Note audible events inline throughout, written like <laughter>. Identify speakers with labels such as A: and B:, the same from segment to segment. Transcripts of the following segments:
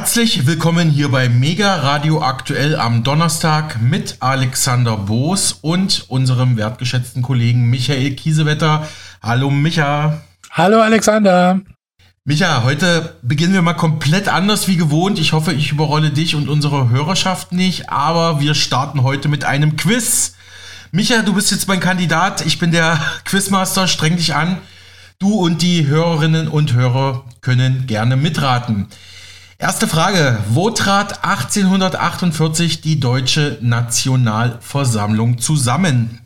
A: Herzlich willkommen hier bei Mega Radio Aktuell am Donnerstag mit Alexander Boos und unserem wertgeschätzten Kollegen Michael Kiesewetter. Hallo Micha.
B: Hallo Alexander.
A: Micha, heute beginnen wir mal komplett anders wie gewohnt. Ich hoffe, ich überrolle dich und unsere Hörerschaft nicht, aber wir starten heute mit einem Quiz. Micha, du bist jetzt mein Kandidat. Ich bin der Quizmaster. Streng dich an. Du und die Hörerinnen und Hörer können gerne mitraten. Erste Frage. Wo trat 1848 die Deutsche Nationalversammlung zusammen?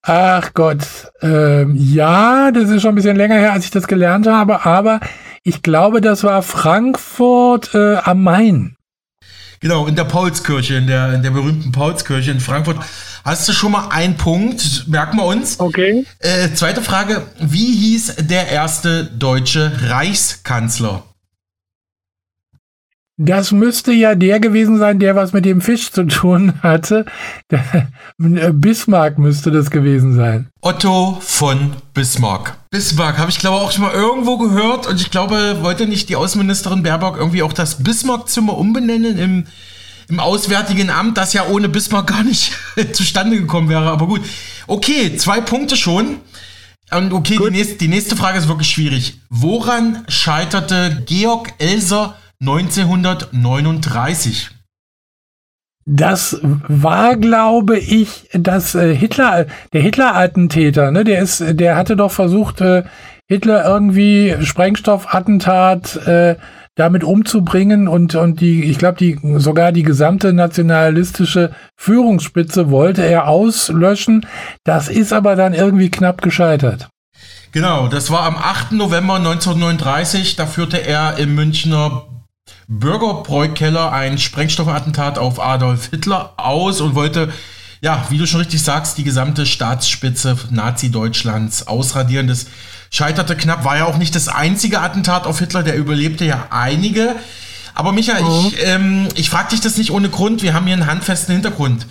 B: Ach Gott, ähm, ja, das ist schon ein bisschen länger her, als ich das gelernt habe, aber ich glaube, das war Frankfurt äh, am Main.
A: Genau, in der Paulskirche, in der, in der berühmten Paulskirche in Frankfurt. Hast du schon mal einen Punkt, merken wir uns.
B: Okay.
A: Äh, zweite Frage, wie hieß der erste deutsche Reichskanzler?
B: Das müsste ja der gewesen sein, der was mit dem Fisch zu tun hatte. <laughs> Bismarck müsste das gewesen sein.
A: Otto von Bismarck. Bismarck habe ich glaube auch schon mal irgendwo gehört und ich glaube, wollte nicht die Außenministerin Baerbock irgendwie auch das Bismarck-Zimmer umbenennen im, im Auswärtigen Amt, das ja ohne Bismarck gar nicht <laughs> zustande gekommen wäre. Aber gut. Okay, zwei Punkte schon. Und okay, die nächste, die nächste Frage ist wirklich schwierig. Woran scheiterte Georg Elser 1939.
B: Das war, glaube ich, das äh, Hitler, der Hitler-Attentäter, ne? Der ist, der hatte doch versucht, äh, Hitler irgendwie Sprengstoffattentat äh, damit umzubringen und und die, ich glaube, die sogar die gesamte nationalistische Führungsspitze wollte er auslöschen. Das ist aber dann irgendwie knapp gescheitert.
A: Genau, das war am 8. November 1939. Da führte er im Münchner Bürgerbräukeller ein Sprengstoffattentat auf Adolf Hitler aus und wollte, ja, wie du schon richtig sagst, die gesamte Staatsspitze Nazi-Deutschlands ausradieren. Das scheiterte knapp, war ja auch nicht das einzige Attentat auf Hitler, der überlebte ja einige. Aber Michael, mhm. ich, ähm, ich frage dich das nicht ohne Grund, wir haben hier einen handfesten Hintergrund.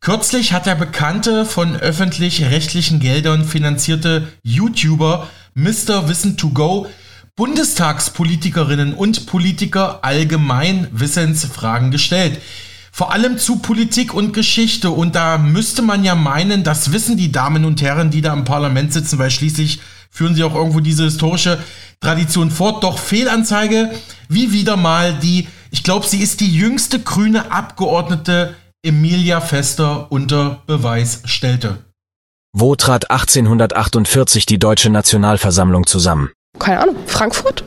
A: Kürzlich hat der bekannte, von öffentlich-rechtlichen Geldern finanzierte YouTuber Mr. Wissen to Go Bundestagspolitikerinnen und Politiker allgemein Wissensfragen gestellt. Vor allem zu Politik und Geschichte. Und da müsste man ja meinen, das wissen die Damen und Herren, die da im Parlament sitzen, weil schließlich führen sie auch irgendwo diese historische Tradition fort. Doch Fehlanzeige, wie wieder mal die, ich glaube, sie ist die jüngste grüne Abgeordnete Emilia Fester unter Beweis stellte.
C: Wo trat 1848 die Deutsche Nationalversammlung zusammen?
D: Keine Ahnung, Frankfurt?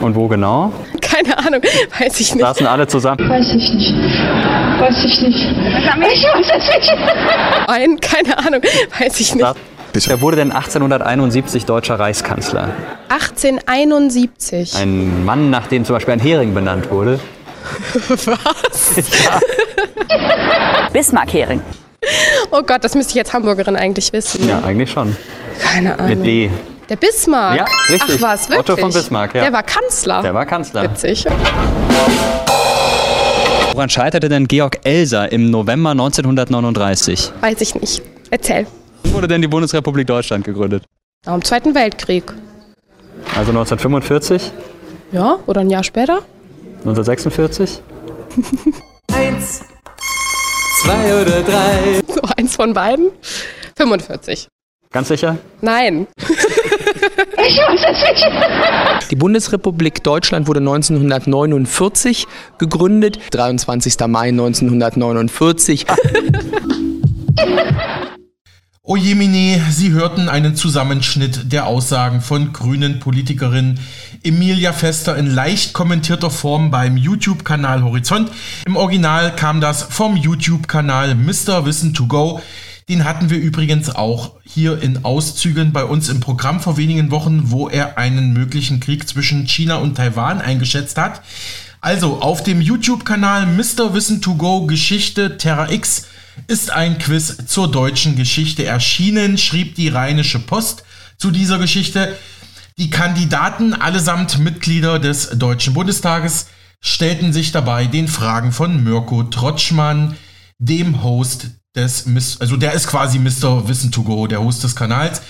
E: Und wo genau?
D: Keine Ahnung, <laughs> weiß ich nicht.
E: Saßen alle zusammen?
F: Weiß ich nicht. Weiß ich nicht. Ich weiß es nicht.
D: Ein, keine Ahnung, weiß ich nicht.
E: Wer wurde denn 1871 deutscher Reichskanzler?
D: 1871.
E: Ein Mann, nach dem zum Beispiel ein Hering benannt wurde. <laughs>
D: Was?
E: Ja.
G: Bismarck-Hering.
D: Oh Gott, das müsste ich als Hamburgerin eigentlich wissen.
E: Ja, eigentlich schon.
D: Keine Ahnung.
E: Mit D.
D: Der Bismarck?
E: Ja, richtig.
D: Ach was, wirklich?
E: Otto von Bismarck, ja.
D: Der war Kanzler?
E: Der war Kanzler.
D: Witzig.
H: Woran scheiterte denn Georg Elser im November 1939?
D: Weiß ich nicht. Erzähl.
H: Wann wurde denn die Bundesrepublik Deutschland gegründet?
D: Nach dem Zweiten Weltkrieg.
E: Also 1945?
D: Ja, oder ein Jahr später?
E: 1946? <laughs>
I: Eins, zwei oder drei. <laughs>
D: So eins von beiden? 45.
E: Ganz sicher?
D: Nein. <laughs>
F: Ich weiß es nicht.
J: Die Bundesrepublik Deutschland wurde 1949 gegründet, 23. Mai 1949.
A: O Jemine, Sie hörten einen Zusammenschnitt der Aussagen von grünen Politikerin Emilia Fester in leicht kommentierter Form beim YouTube-Kanal Horizont. Im Original kam das vom YouTube-Kanal Mr. Wissen to Go. Den hatten wir übrigens auch hier in Auszügen bei uns im Programm vor wenigen Wochen, wo er einen möglichen Krieg zwischen China und Taiwan eingeschätzt hat. Also auf dem YouTube-Kanal Mr. Wissen to Go Geschichte Terra X ist ein Quiz zur deutschen Geschichte erschienen, schrieb die Rheinische Post zu dieser Geschichte. Die Kandidaten, allesamt Mitglieder des Deutschen Bundestages, stellten sich dabei den Fragen von Mirko Trotschmann, dem Host des, also der ist quasi Mr. Wissen to Go, der Host des Kanals.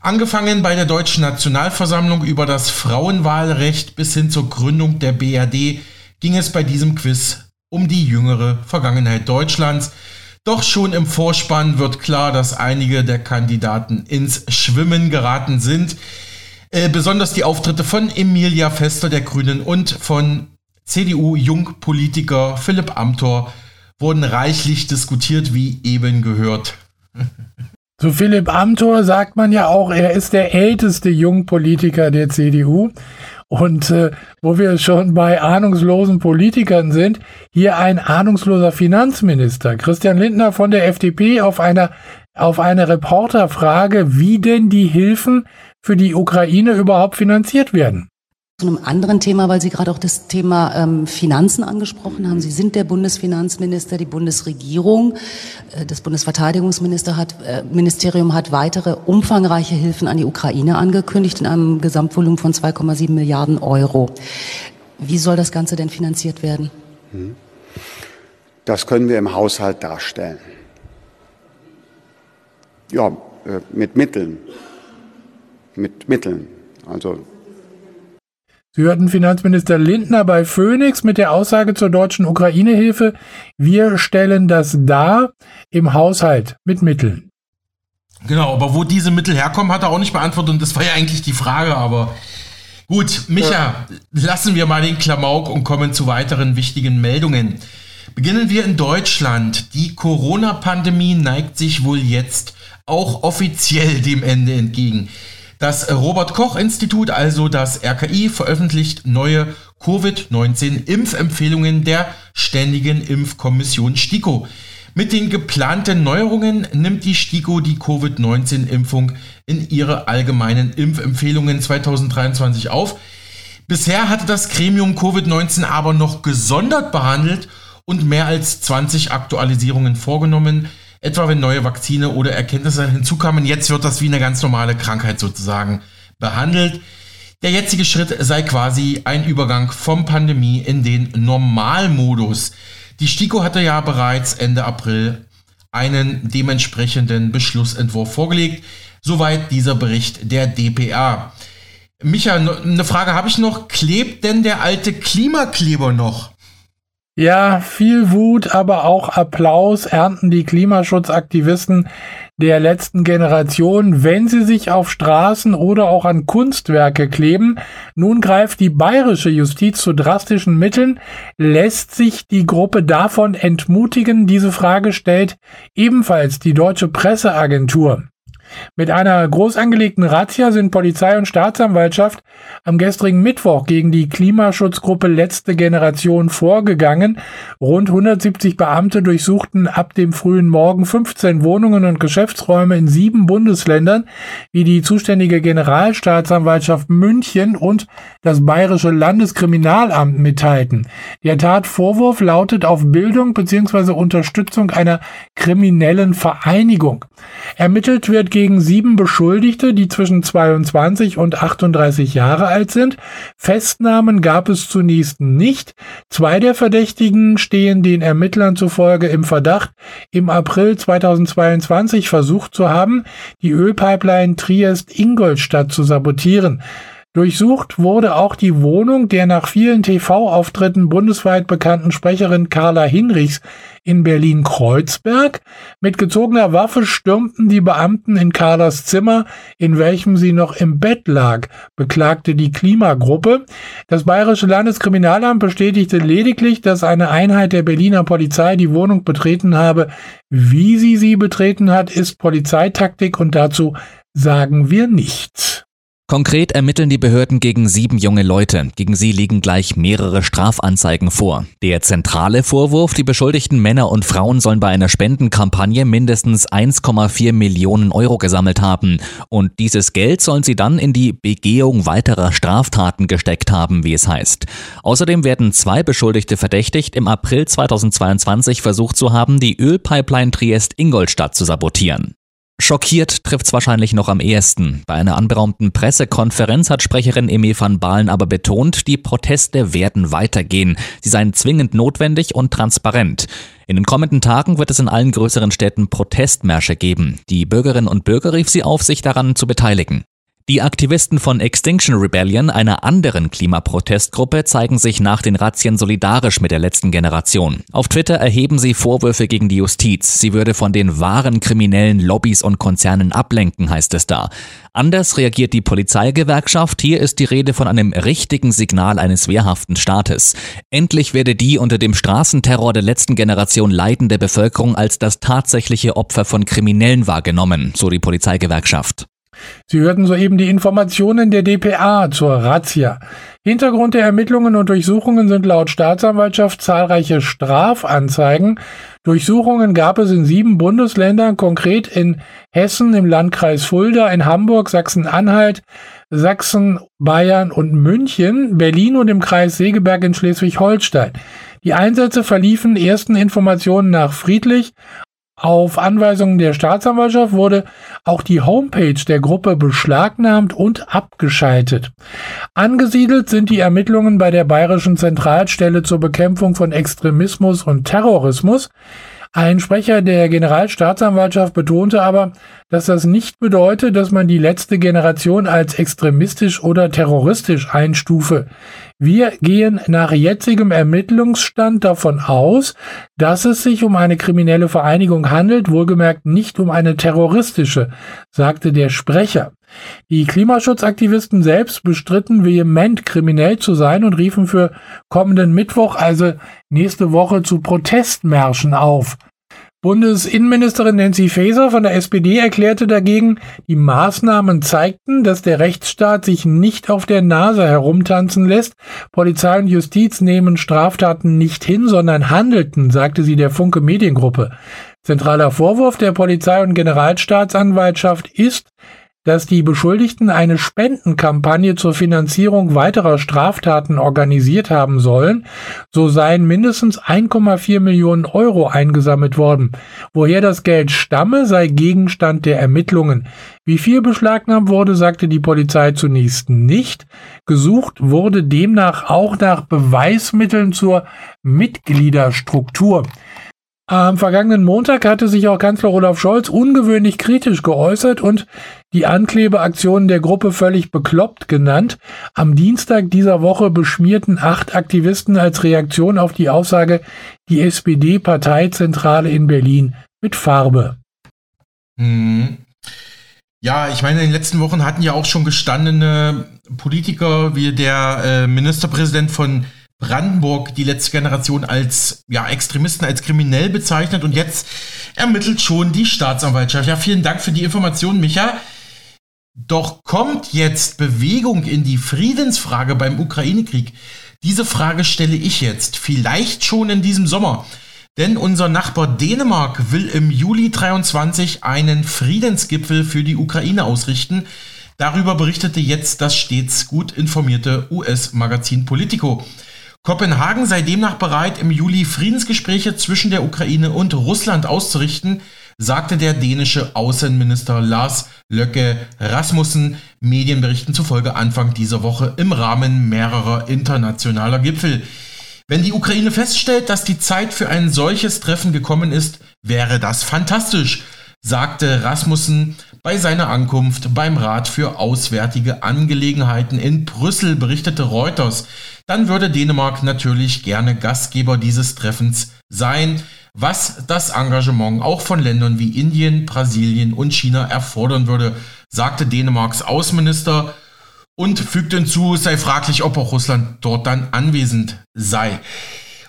A: Angefangen bei der Deutschen Nationalversammlung über das Frauenwahlrecht bis hin zur Gründung der BRD ging es bei diesem Quiz um die jüngere Vergangenheit Deutschlands. Doch schon im Vorspann wird klar, dass einige der Kandidaten ins Schwimmen geraten sind. Äh, besonders die Auftritte von Emilia Fester der Grünen und von CDU-Jungpolitiker Philipp Amthor wurden reichlich diskutiert, wie eben gehört. <laughs>
B: Zu Philipp Amthor sagt man ja auch, er ist der älteste Jungpolitiker der CDU. Und äh, wo wir schon bei ahnungslosen Politikern sind, hier ein ahnungsloser Finanzminister. Christian Lindner von der FDP auf einer auf eine Reporterfrage, wie denn die Hilfen für die Ukraine überhaupt finanziert werden
G: zu einem anderen Thema, weil Sie gerade auch das Thema ähm, Finanzen angesprochen haben. Sie sind der Bundesfinanzminister, die Bundesregierung, äh, das Bundesverteidigungsministerium hat, äh, Ministerium hat weitere umfangreiche Hilfen an die Ukraine angekündigt in einem Gesamtvolumen von 2,7 Milliarden Euro. Wie soll das Ganze denn finanziert werden? Hm.
K: Das können wir im Haushalt darstellen. Ja, äh, mit Mitteln. Mit Mitteln. Also
B: Sie hörten Finanzminister Lindner bei Phoenix mit der Aussage zur deutschen Ukraine-Hilfe, wir stellen das dar im Haushalt mit Mitteln.
A: Genau, aber wo diese Mittel herkommen, hat er auch nicht beantwortet und das war ja eigentlich die Frage, aber gut, Micha, ja. lassen wir mal den Klamauk und kommen zu weiteren wichtigen Meldungen. Beginnen wir in Deutschland. Die Corona-Pandemie neigt sich wohl jetzt auch offiziell dem Ende entgegen. Das Robert Koch Institut, also das RKI, veröffentlicht neue Covid-19-Impfempfehlungen der Ständigen Impfkommission STIKO. Mit den geplanten Neuerungen nimmt die STIKO die Covid-19-Impfung in ihre allgemeinen Impfempfehlungen 2023 auf. Bisher hatte das Gremium Covid-19 aber noch gesondert behandelt und mehr als 20 Aktualisierungen vorgenommen etwa wenn neue Vakzine oder Erkenntnisse hinzukamen. Jetzt wird das wie eine ganz normale Krankheit sozusagen behandelt. Der jetzige Schritt sei quasi ein Übergang vom Pandemie in den Normalmodus. Die STIKO hatte ja bereits Ende April einen dementsprechenden Beschlussentwurf vorgelegt. Soweit dieser Bericht der DPA. Micha, eine Frage habe ich noch. Klebt denn der alte Klimakleber noch?
B: Ja, viel Wut, aber auch Applaus ernten die Klimaschutzaktivisten der letzten Generation, wenn sie sich auf Straßen oder auch an Kunstwerke kleben. Nun greift die bayerische Justiz zu drastischen Mitteln. Lässt sich die Gruppe davon entmutigen? Diese Frage stellt ebenfalls die deutsche Presseagentur. Mit einer groß angelegten Razzia sind Polizei und Staatsanwaltschaft am gestrigen Mittwoch gegen die Klimaschutzgruppe Letzte Generation vorgegangen. Rund 170 Beamte durchsuchten ab dem frühen Morgen 15 Wohnungen und Geschäftsräume in sieben Bundesländern, wie die zuständige Generalstaatsanwaltschaft München und das Bayerische Landeskriminalamt mitteilten. Der Tatvorwurf lautet auf Bildung bzw. Unterstützung einer kriminellen Vereinigung. Ermittelt wird gegen gegen sieben Beschuldigte, die zwischen 22 und 38 Jahre alt sind. Festnahmen gab es zunächst nicht. Zwei der Verdächtigen stehen den Ermittlern zufolge im Verdacht, im April 2022 versucht zu haben, die Ölpipeline Triest-Ingolstadt zu sabotieren. Durchsucht wurde auch die Wohnung der nach vielen TV-Auftritten bundesweit bekannten Sprecherin Carla Hinrichs in Berlin-Kreuzberg. Mit gezogener Waffe stürmten die Beamten in Carlas Zimmer, in welchem sie noch im Bett lag, beklagte die Klimagruppe. Das Bayerische Landeskriminalamt bestätigte lediglich, dass eine Einheit der Berliner Polizei die Wohnung betreten habe. Wie sie sie betreten hat, ist Polizeitaktik und dazu sagen wir nichts.
L: Konkret ermitteln die Behörden gegen sieben junge Leute. Gegen sie liegen gleich mehrere Strafanzeigen vor. Der zentrale Vorwurf, die beschuldigten Männer und Frauen sollen bei einer Spendenkampagne mindestens 1,4 Millionen Euro gesammelt haben. Und dieses Geld sollen sie dann in die Begehung weiterer Straftaten gesteckt haben, wie es heißt. Außerdem werden zwei Beschuldigte verdächtigt, im April 2022 versucht zu haben, die Ölpipeline Triest-Ingolstadt zu sabotieren. Schockiert trifft's wahrscheinlich noch am ehesten. Bei einer anberaumten Pressekonferenz hat Sprecherin Eme van Balen aber betont, die Proteste werden weitergehen. Sie seien zwingend notwendig und transparent. In den kommenden Tagen wird es in allen größeren Städten Protestmärsche geben. Die Bürgerinnen und Bürger rief sie auf, sich daran zu beteiligen. Die Aktivisten von Extinction Rebellion, einer anderen Klimaprotestgruppe, zeigen sich nach den Razzien solidarisch mit der letzten Generation. Auf Twitter erheben sie Vorwürfe gegen die Justiz. Sie würde von den wahren kriminellen Lobbys und Konzernen ablenken, heißt es da. Anders reagiert die Polizeigewerkschaft. Hier ist die Rede von einem richtigen Signal eines wehrhaften Staates. Endlich werde die unter dem Straßenterror der letzten Generation leidende Bevölkerung als das tatsächliche Opfer von Kriminellen wahrgenommen, so die Polizeigewerkschaft.
B: Sie hörten soeben die Informationen der DPA zur Razzia. Hintergrund der Ermittlungen und Durchsuchungen sind laut Staatsanwaltschaft zahlreiche Strafanzeigen. Durchsuchungen gab es in sieben Bundesländern, konkret in Hessen, im Landkreis Fulda, in Hamburg, Sachsen-Anhalt, Sachsen, Bayern und München, Berlin und im Kreis Segeberg in Schleswig-Holstein. Die Einsätze verliefen ersten Informationen nach friedlich. Auf Anweisungen der Staatsanwaltschaft wurde auch die Homepage der Gruppe beschlagnahmt und abgeschaltet. Angesiedelt sind die Ermittlungen bei der Bayerischen Zentralstelle zur Bekämpfung von Extremismus und Terrorismus. Ein Sprecher der Generalstaatsanwaltschaft betonte aber, dass das nicht bedeutet, dass man die letzte Generation als extremistisch oder terroristisch einstufe. Wir gehen nach jetzigem Ermittlungsstand davon aus, dass es sich um eine kriminelle Vereinigung handelt, wohlgemerkt nicht um eine terroristische, sagte der Sprecher. Die Klimaschutzaktivisten selbst bestritten vehement kriminell zu sein und riefen für kommenden Mittwoch, also nächste Woche, zu Protestmärschen auf. Bundesinnenministerin Nancy Faeser von der SPD erklärte dagegen, die Maßnahmen zeigten, dass der Rechtsstaat sich nicht auf der Nase herumtanzen lässt. Polizei und Justiz nehmen Straftaten nicht hin, sondern handelten, sagte sie der Funke Mediengruppe. Zentraler Vorwurf der Polizei und Generalstaatsanwaltschaft ist, dass die Beschuldigten eine Spendenkampagne zur Finanzierung weiterer Straftaten organisiert haben sollen, so seien mindestens 1,4 Millionen Euro eingesammelt worden. Woher das Geld stamme, sei Gegenstand der Ermittlungen. Wie viel beschlagnahmt wurde, sagte die Polizei zunächst nicht. Gesucht wurde demnach auch nach Beweismitteln zur Mitgliederstruktur. Am vergangenen Montag hatte sich auch Kanzler Olaf Scholz ungewöhnlich kritisch geäußert und die Anklebeaktionen der Gruppe völlig bekloppt genannt. Am Dienstag dieser Woche beschmierten acht Aktivisten als Reaktion auf die Aussage die SPD-Parteizentrale in Berlin mit Farbe.
A: Hm. Ja, ich meine, in den letzten Wochen hatten ja auch schon gestandene Politiker wie der äh, Ministerpräsident von Brandenburg die letzte Generation als ja, Extremisten, als kriminell bezeichnet und jetzt ermittelt schon die Staatsanwaltschaft. Ja, vielen Dank für die Information, Micha. Doch kommt jetzt Bewegung in die Friedensfrage beim Ukraine-Krieg? Diese Frage stelle ich jetzt, vielleicht schon in diesem Sommer. Denn unser Nachbar Dänemark will im Juli 23 einen Friedensgipfel für die Ukraine ausrichten. Darüber berichtete jetzt das stets gut informierte US-Magazin Politico. Kopenhagen sei demnach bereit, im Juli Friedensgespräche zwischen der Ukraine und Russland auszurichten, sagte der dänische Außenminister Lars Löcke Rasmussen Medienberichten zufolge Anfang dieser Woche im Rahmen mehrerer internationaler Gipfel. Wenn die Ukraine feststellt, dass die Zeit für ein solches Treffen gekommen ist, wäre das fantastisch, sagte Rasmussen bei seiner Ankunft beim Rat für Auswärtige Angelegenheiten in Brüssel, berichtete Reuters. Dann würde Dänemark natürlich gerne Gastgeber dieses Treffens sein, was das Engagement auch von Ländern wie Indien, Brasilien und China erfordern würde, sagte Dänemarks Außenminister und fügte hinzu, es sei fraglich, ob auch Russland dort dann anwesend sei.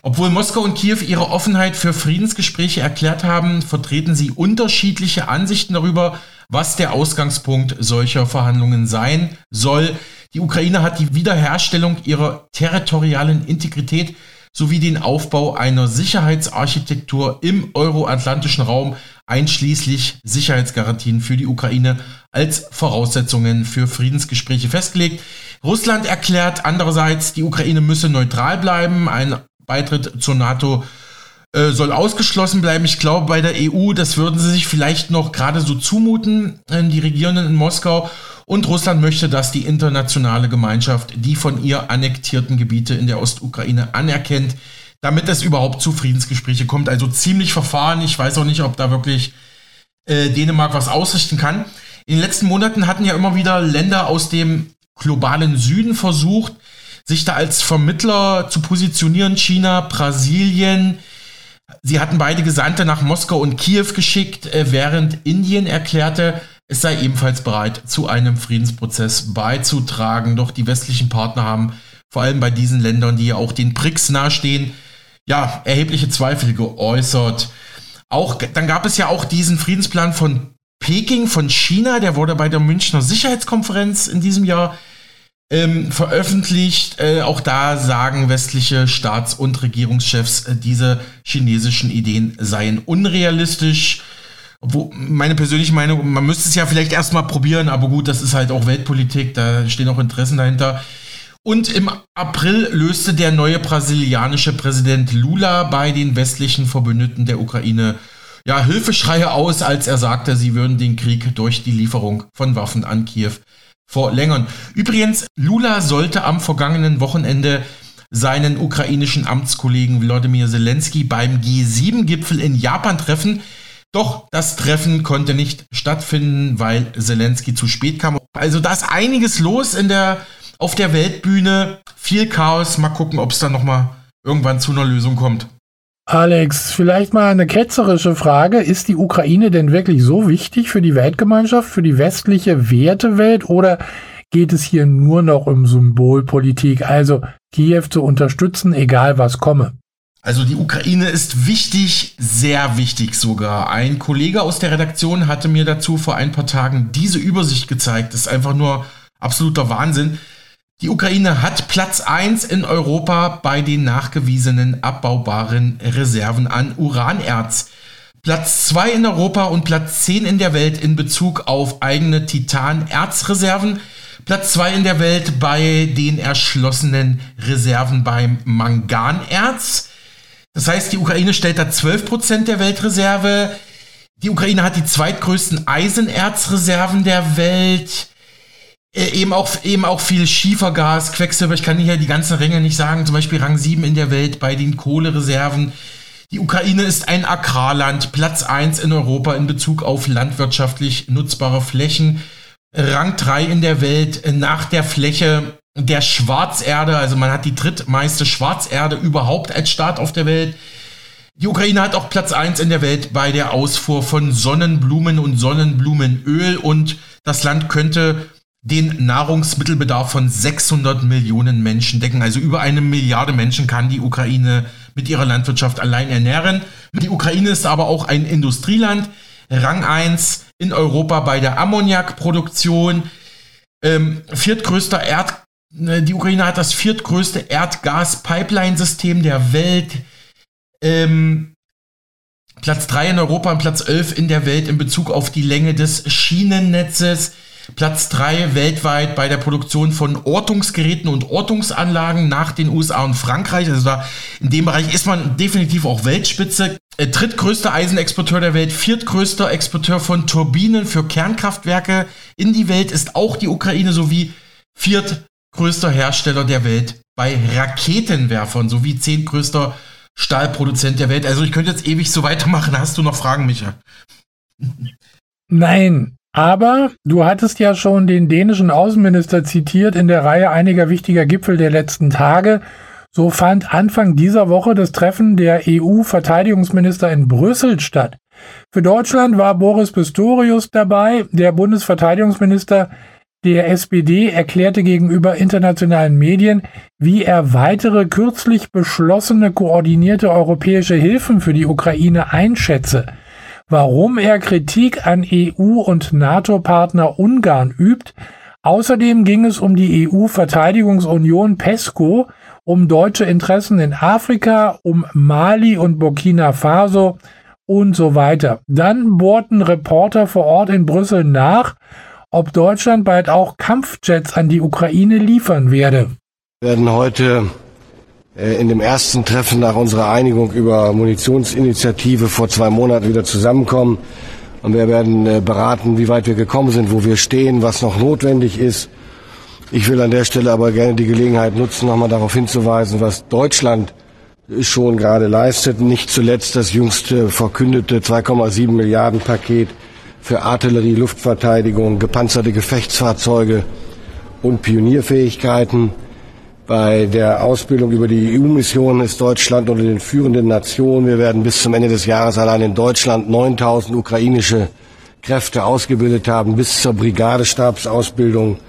A: Obwohl Moskau und Kiew ihre Offenheit für Friedensgespräche erklärt haben, vertreten sie unterschiedliche Ansichten darüber, was der Ausgangspunkt solcher Verhandlungen sein soll. Die Ukraine hat die Wiederherstellung ihrer territorialen Integrität sowie den Aufbau einer Sicherheitsarchitektur im euroatlantischen Raum einschließlich Sicherheitsgarantien für die Ukraine als Voraussetzungen für Friedensgespräche festgelegt. Russland erklärt andererseits, die Ukraine müsse neutral bleiben. Ein Beitritt zur NATO äh, soll ausgeschlossen bleiben. Ich glaube, bei der EU, das würden sie sich vielleicht noch gerade so zumuten, äh, die Regierenden in Moskau. Und Russland möchte, dass die internationale Gemeinschaft die von ihr annektierten Gebiete in der Ostukraine anerkennt, damit es überhaupt zu Friedensgespräche kommt. Also ziemlich verfahren. Ich weiß auch nicht, ob da wirklich äh, Dänemark was ausrichten kann. In den letzten Monaten hatten ja immer wieder Länder aus dem globalen Süden versucht, sich da als Vermittler zu positionieren. China, Brasilien. Sie hatten beide Gesandte nach Moskau und Kiew geschickt, äh, während Indien erklärte, es sei ebenfalls bereit, zu einem Friedensprozess beizutragen. Doch die westlichen Partner haben vor allem bei diesen Ländern, die ja auch den BRICS nahestehen, ja, erhebliche Zweifel geäußert. Auch, dann gab es ja auch diesen Friedensplan von Peking, von China, der wurde bei der Münchner Sicherheitskonferenz in diesem Jahr ähm, veröffentlicht. Äh, auch da sagen westliche Staats- und Regierungschefs, äh, diese chinesischen Ideen seien unrealistisch. Wo, meine persönliche Meinung, man müsste es ja vielleicht erstmal probieren, aber gut, das ist halt auch Weltpolitik, da stehen auch Interessen dahinter. Und im April löste der neue brasilianische Präsident Lula bei den westlichen Verbündeten der Ukraine ja, Hilfeschreie aus, als er sagte, sie würden den Krieg durch die Lieferung von Waffen an Kiew verlängern. Übrigens, Lula sollte am vergangenen Wochenende seinen ukrainischen Amtskollegen Wladimir Zelensky beim G7-Gipfel in Japan treffen. Doch das Treffen konnte nicht stattfinden, weil Zelensky zu spät kam. Also da ist einiges los in der, auf der Weltbühne. Viel Chaos. Mal gucken, ob es dann nochmal irgendwann zu einer Lösung kommt.
B: Alex, vielleicht mal eine ketzerische Frage. Ist die Ukraine denn wirklich so wichtig für die Weltgemeinschaft, für die westliche Wertewelt oder geht es hier nur noch um Symbolpolitik, also Kiew zu unterstützen, egal was komme?
A: Also die Ukraine ist wichtig, sehr wichtig sogar. Ein Kollege aus der Redaktion hatte mir dazu vor ein paar Tagen diese Übersicht gezeigt. Das ist einfach nur absoluter Wahnsinn. Die Ukraine hat Platz 1 in Europa bei den nachgewiesenen abbaubaren Reserven an Uranerz. Platz 2 in Europa und Platz 10 in der Welt in Bezug auf eigene Titanerzreserven. Platz 2 in der Welt bei den erschlossenen Reserven beim Manganerz. Das heißt, die Ukraine stellt da 12% der Weltreserve. Die Ukraine hat die zweitgrößten Eisenerzreserven der Welt. Äh, eben auch, eben auch viel Schiefergas, Quecksilber, ich kann hier die ganzen Ränge nicht sagen, zum Beispiel Rang 7 in der Welt bei den Kohlereserven. Die Ukraine ist ein Agrarland, Platz 1 in Europa in Bezug auf landwirtschaftlich nutzbare Flächen. Rang 3 in der Welt nach der Fläche der Schwarzerde, also man hat die drittmeiste Schwarzerde überhaupt als Staat auf der Welt. Die Ukraine hat auch Platz 1 in der Welt bei der Ausfuhr von Sonnenblumen und Sonnenblumenöl und das Land könnte den Nahrungsmittelbedarf von 600 Millionen Menschen decken. Also über eine Milliarde Menschen kann die Ukraine mit ihrer Landwirtschaft allein ernähren. Die Ukraine ist aber auch ein Industrieland, Rang 1 in Europa bei der Ammoniakproduktion. Ähm, viertgrößter Erd, äh, die Ukraine hat das viertgrößte Erdgas-Pipeline-System der Welt. Ähm, Platz 3 in Europa und Platz 11 in der Welt in Bezug auf die Länge des Schienennetzes. Platz 3 weltweit bei der Produktion von Ortungsgeräten und Ortungsanlagen nach den USA und Frankreich. Also da in dem Bereich ist man definitiv auch Weltspitze. Äh, drittgrößter Eisenexporteur der Welt, viertgrößter Exporteur von Turbinen für Kernkraftwerke in die Welt ist auch die Ukraine sowie viertgrößter Hersteller der Welt bei Raketenwerfern sowie zehntgrößter Stahlproduzent der Welt. Also ich könnte jetzt ewig so weitermachen. Hast du noch Fragen, Micha?
B: Nein, aber du hattest ja schon den dänischen Außenminister zitiert in der Reihe einiger wichtiger Gipfel der letzten Tage. So fand Anfang dieser Woche das Treffen der EU-Verteidigungsminister in Brüssel statt. Für Deutschland war Boris Pistorius dabei. Der Bundesverteidigungsminister der SPD erklärte gegenüber internationalen Medien, wie er weitere kürzlich beschlossene koordinierte europäische Hilfen für die Ukraine einschätze warum er Kritik an EU- und NATO-Partner Ungarn übt. Außerdem ging es um die EU-Verteidigungsunion PESCO, um deutsche Interessen in Afrika, um Mali und Burkina Faso und so weiter. Dann bohrten Reporter vor Ort in Brüssel nach, ob Deutschland bald auch Kampfjets an die Ukraine liefern werde.
M: Wir werden heute in dem ersten Treffen nach unserer Einigung über Munitionsinitiative vor zwei Monaten wieder zusammenkommen. Und wir werden äh, beraten, wie weit wir gekommen sind, wo wir stehen, was noch notwendig ist. Ich will an der Stelle aber gerne die Gelegenheit nutzen, nochmal darauf hinzuweisen, was Deutschland schon gerade leistet. Nicht zuletzt das jüngste verkündete 2,7 Milliarden Paket für Artillerie, Luftverteidigung, gepanzerte Gefechtsfahrzeuge und Pionierfähigkeiten. Bei der Ausbildung über die EU-Mission ist Deutschland unter den führenden Nationen. Wir werden bis zum Ende des Jahres allein in Deutschland 9000 ukrainische Kräfte ausgebildet haben, bis zur Brigadestabsausbildung.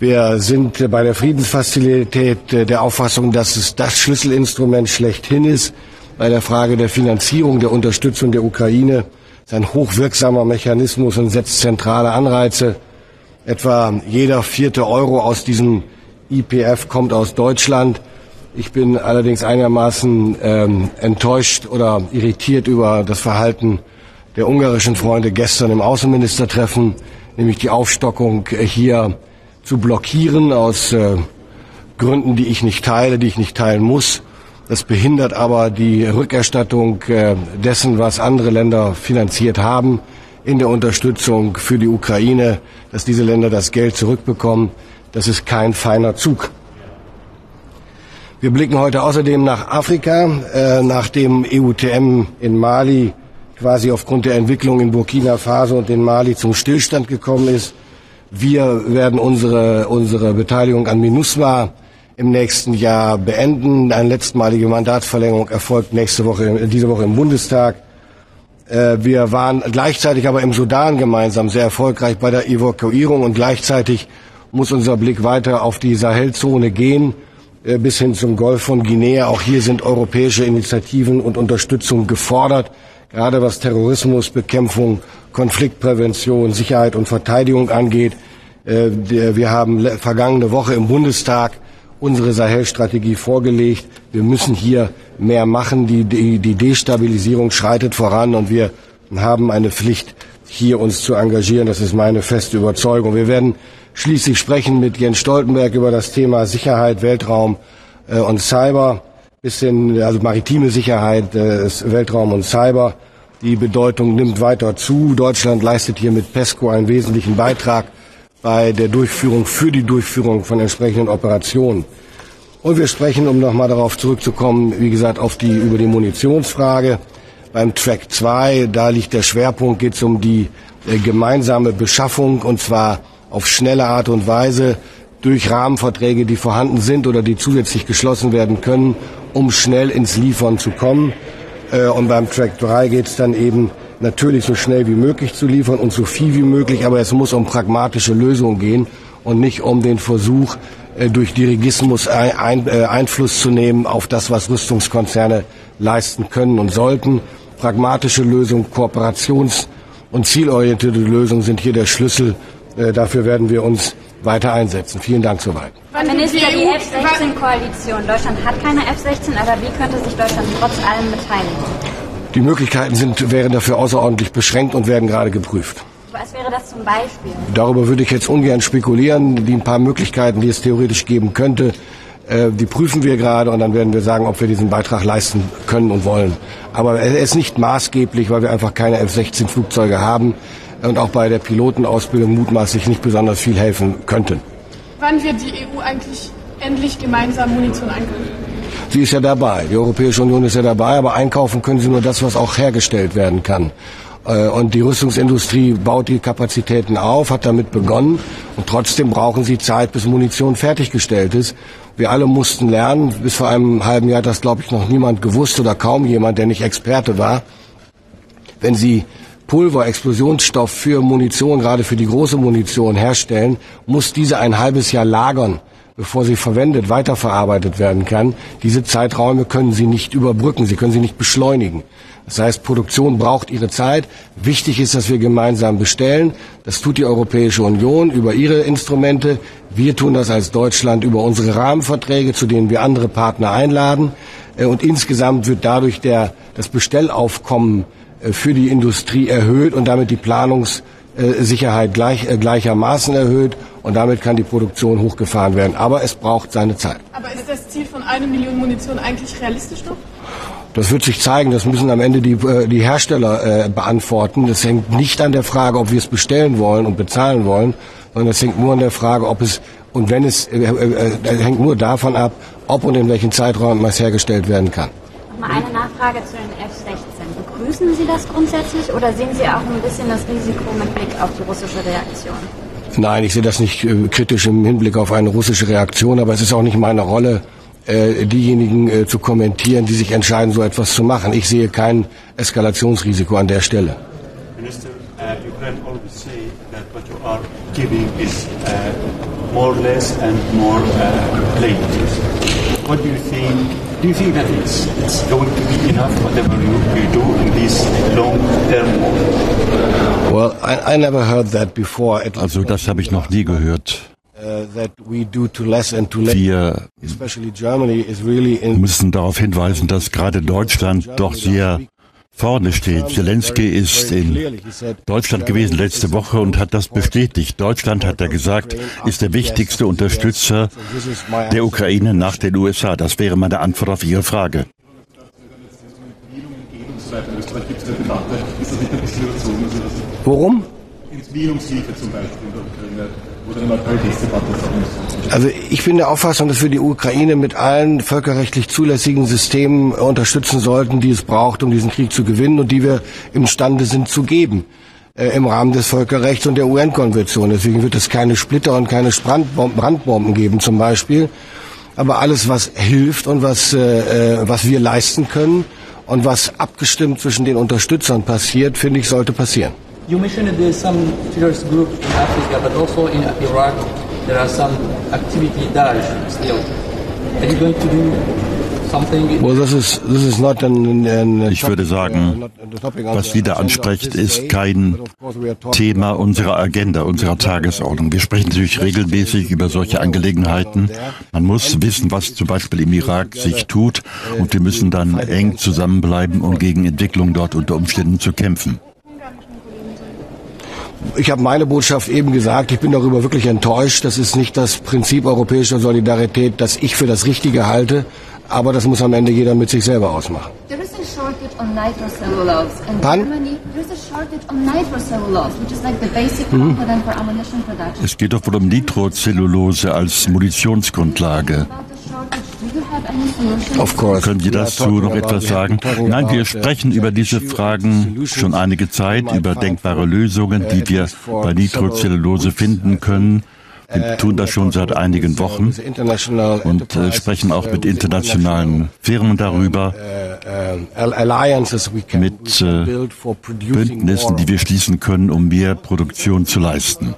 M: Wir sind bei der Friedensfazilität der Auffassung, dass es das Schlüsselinstrument schlechthin ist bei der Frage der Finanzierung der Unterstützung der Ukraine. Es ist ein hochwirksamer Mechanismus und setzt zentrale Anreize. Etwa jeder vierte Euro aus diesem IPF kommt aus Deutschland. Ich bin allerdings einigermaßen ähm, enttäuscht oder irritiert über das Verhalten der ungarischen Freunde gestern im Außenministertreffen, nämlich die Aufstockung hier zu blockieren aus äh, Gründen, die ich nicht teile, die ich nicht teilen muss. Das behindert aber die Rückerstattung äh, dessen, was andere Länder finanziert haben in der Unterstützung für die Ukraine, dass diese Länder das Geld zurückbekommen. Das ist kein feiner Zug. Wir blicken heute außerdem nach Afrika, äh, nach dem EUTM in Mali quasi aufgrund der Entwicklung in Burkina Faso und in Mali zum Stillstand gekommen ist. Wir werden unsere, unsere Beteiligung an MINUSMA im nächsten Jahr beenden. Eine letztmalige Mandatsverlängerung erfolgt nächste Woche, diese Woche im Bundestag. Äh, wir waren gleichzeitig aber im Sudan gemeinsam sehr erfolgreich bei der Evakuierung und gleichzeitig muss unser Blick weiter auf die Sahelzone gehen, äh, bis hin zum Golf von Guinea. Auch hier sind europäische Initiativen und Unterstützung gefordert, gerade was Terrorismusbekämpfung, Konfliktprävention, Sicherheit und Verteidigung angeht. Äh, wir haben vergangene Woche im Bundestag unsere Sahel-Strategie vorgelegt. Wir müssen hier mehr machen. Die, die, die Destabilisierung schreitet voran und wir haben eine Pflicht, hier uns zu engagieren. Das ist meine feste Überzeugung. Wir werden schließlich sprechen mit Jens Stoltenberg über das Thema Sicherheit, Weltraum äh, und Cyber, bisschen also maritime Sicherheit, äh, Weltraum und Cyber. Die Bedeutung nimmt weiter zu. Deutschland leistet hier mit PESCO einen wesentlichen Beitrag bei der Durchführung, für die Durchführung von entsprechenden Operationen. Und wir sprechen, um nochmal darauf zurückzukommen, wie gesagt, auf die, über die Munitionsfrage. Beim Track 2, da liegt der Schwerpunkt, geht es um die äh, gemeinsame Beschaffung und zwar auf schnelle Art und Weise durch Rahmenverträge, die vorhanden sind oder die zusätzlich geschlossen werden können, um schnell ins Liefern zu kommen. Äh, und beim Track 3 geht es dann eben natürlich so schnell wie möglich zu liefern und so viel wie möglich, aber es muss um pragmatische Lösungen gehen und nicht um den Versuch, äh, durch Dirigismus äh, Einfluss zu nehmen auf das, was Rüstungskonzerne leisten können und sollten. Pragmatische Lösungen, Kooperations- und zielorientierte Lösungen sind hier der Schlüssel dafür werden wir uns weiter einsetzen. Vielen Dank soweit.
N: Minister, die F-16-Koalition. Deutschland hat keine F-16, aber wie könnte sich Deutschland trotz allem beteiligen?
M: Die Möglichkeiten sind, wären dafür außerordentlich beschränkt und werden gerade geprüft.
N: Was wäre das zum Beispiel?
M: Darüber würde ich jetzt ungern spekulieren. Die ein paar Möglichkeiten, die es theoretisch geben könnte, äh, die prüfen wir gerade und dann werden wir sagen, ob wir diesen Beitrag leisten können und wollen. Aber er ist nicht maßgeblich, weil wir einfach keine F-16-Flugzeuge haben und auch bei der Pilotenausbildung mutmaßlich nicht besonders viel helfen könnten.
O: Wann wird die EU eigentlich endlich gemeinsam Munition einkaufen?
M: Sie ist ja dabei. Die Europäische Union ist ja dabei, aber einkaufen können sie nur das, was auch hergestellt werden kann. Äh, und die Rüstungsindustrie baut die Kapazitäten auf, hat damit begonnen. Und trotzdem brauchen sie Zeit, bis Munition fertiggestellt ist. Wir alle mussten lernen, bis vor einem halben Jahr hat das, glaube ich, noch niemand gewusst oder kaum jemand, der nicht Experte war. Wenn Sie Pulver, Explosionsstoff für Munition, gerade für die große Munition herstellen, muss diese ein halbes Jahr lagern, bevor sie verwendet, weiterverarbeitet werden kann. Diese Zeiträume können Sie nicht überbrücken, Sie können sie nicht beschleunigen. Das heißt, Produktion braucht ihre Zeit. Wichtig ist, dass wir gemeinsam bestellen. Das tut die Europäische Union über ihre Instrumente. Wir tun das als Deutschland über unsere Rahmenverträge, zu denen wir andere Partner einladen. Äh, und insgesamt wird dadurch der, das Bestellaufkommen für die Industrie erhöht und damit die Planungssicherheit gleich, äh, gleichermaßen erhöht und damit kann die Produktion hochgefahren werden. Aber es braucht seine Zeit.
O: Aber ist das das Ziel von einer Million Munition eigentlich realistisch noch?
M: Das wird sich zeigen. Das müssen am Ende die, äh, die Hersteller äh, beantworten. Das hängt nicht an der Frage, ob wir es bestellen wollen und bezahlen wollen, sondern es hängt nur an der Frage, ob es und wenn es äh, äh, äh hängt nur davon ab, ob und in welchen Zeitraum es hergestellt werden kann.
N: Mal eine Nachfrage zu den F-16. Begrüßen Sie das grundsätzlich oder sehen Sie auch ein bisschen das Risiko mit Blick auf die russische Reaktion?
M: Nein, ich sehe das nicht äh, kritisch im Hinblick auf eine russische Reaktion, aber es ist auch nicht meine Rolle, äh, diejenigen äh, zu kommentieren, die sich entscheiden, so etwas zu machen. Ich sehe kein Eskalationsrisiko an der Stelle. Minister, uh, Ukraine always say that what you are giving is uh, more or less and more uh, late. What do you think? Do you think that it's, it's going to be enough, whatever you, you do in this long-term war? Well, I, I never heard that before.
P: Also das habe ich noch nie gehört. Uh, Wir müssen darauf hinweisen, dass gerade Deutschland doch sehr vorne steht. Zelensky ist in Deutschland gewesen letzte Woche und hat das bestätigt. Deutschland, hat er gesagt, ist der wichtigste Unterstützer der Ukraine nach den USA. Das wäre meine Antwort auf Ihre Frage.
M: Worum?
Q: Entwicklungshilfe zum Beispiel in der Ukraine
M: also ich bin der Auffassung, dass wir die Ukraine mit allen völkerrechtlich zulässigen Systemen unterstützen sollten, die es braucht, um diesen Krieg zu gewinnen und die wir imstande sind zu geben äh, im Rahmen des Völkerrechts und der UN-Konvention. Deswegen wird es keine Splitter und keine Brandbomben geben zum Beispiel. Aber alles, was hilft und was, äh, äh, was wir leisten können und was abgestimmt zwischen den Unterstützern passiert, finde ich, sollte passieren. You mentioned there's some terrorist group in Africa, but also in Iraq there are some activity Daesh still. Are you going to do
P: ich würde sagen, was Sie da ansprecht, ist kein Thema unserer Agenda, unserer Tagesordnung. Wir sprechen natürlich regelmäßig über solche Angelegenheiten. Man muss wissen, was zum Beispiel im Irak sich tut und wir müssen dann eng zusammenbleiben, um gegen Entwicklung dort unter Umständen zu kämpfen
M: ich habe meine Botschaft eben gesagt, ich bin darüber wirklich enttäuscht. Das ist nicht das Prinzip europäischer Solidarität, das ich für das Richtige halte. Aber das muss am Ende jeder mit sich selber ausmachen. There is a shortage on nitrocellulose. In Germany, there is a shortage on nitrocellulose, which is like the basic mhm. component for ammunition production.
P: Es geht doch wohl um Nitrocellulose als Munitionsgrundlage. Können Sie dazu noch etwas sagen? Nein, wir sprechen über diese Fragen schon einige Zeit, über denkbare Lösungen, die wir bei Nitrocellulose finden können. Wir tun das schon seit einigen Wochen und äh, sprechen auch mit internationalen Firmen darüber, mit äh, Bündnissen, die wir schließen können, um mehr Produktion zu leisten.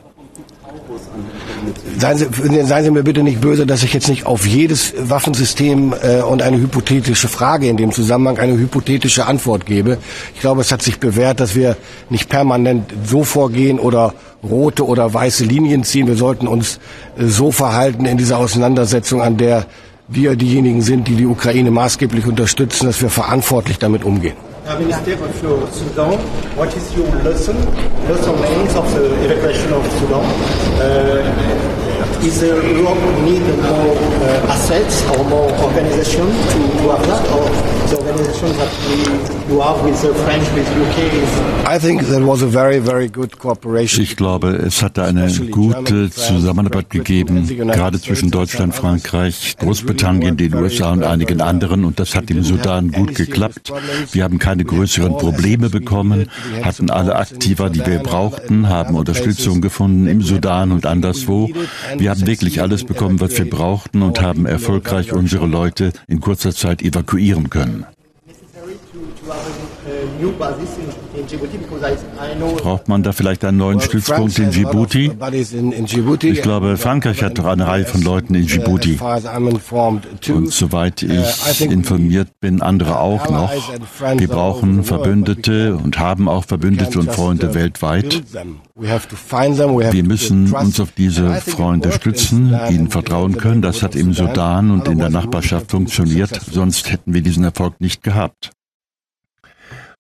M: Seien Sie, seien Sie mir bitte nicht böse, dass ich jetzt nicht auf jedes Waffensystem äh, und eine hypothetische Frage in dem Zusammenhang eine hypothetische Antwort gebe. Ich glaube, es hat sich bewährt, dass wir nicht permanent so vorgehen oder rote oder weiße Linien ziehen. Wir sollten uns äh, so verhalten in dieser Auseinandersetzung, an der wir diejenigen sind, die die Ukraine maßgeblich unterstützen, dass wir verantwortlich damit umgehen. Herr Minister für Sudan, what is your lesson, lesson of the evacuation of Sudan? Uh, is Europe need more uh, assets or more organization to, to have that, or the organization that we, you have with the French, with UK? Is I think there was a very, very good cooperation.
P: Ich glaube, es hatte eine gute Zusammenarbeit gegeben, gerade zwischen Deutschland, Frankreich, Großbritannien, den USA und einigen anderen, und das hat im Sudan gut geklappt. Wir haben keine größeren Probleme bekommen, hatten alle Aktiva, die wir brauchten, haben Unterstützung gefunden im Sudan und anderswo. Wir haben wirklich alles bekommen, was wir brauchten und haben erfolgreich unsere Leute in kurzer Zeit evakuieren können. Braucht man da vielleicht einen neuen Stützpunkt in Djibouti? Ich glaube, Frankreich hat doch eine Reihe von Leuten in Djibouti. Und soweit ich informiert bin, andere auch noch. Wir brauchen Verbündete und haben auch Verbündete und Freunde weltweit. Wir müssen uns auf diese Freunde stützen, ihnen vertrauen können. Das hat im Sudan und in der Nachbarschaft funktioniert. Sonst hätten wir diesen Erfolg nicht gehabt.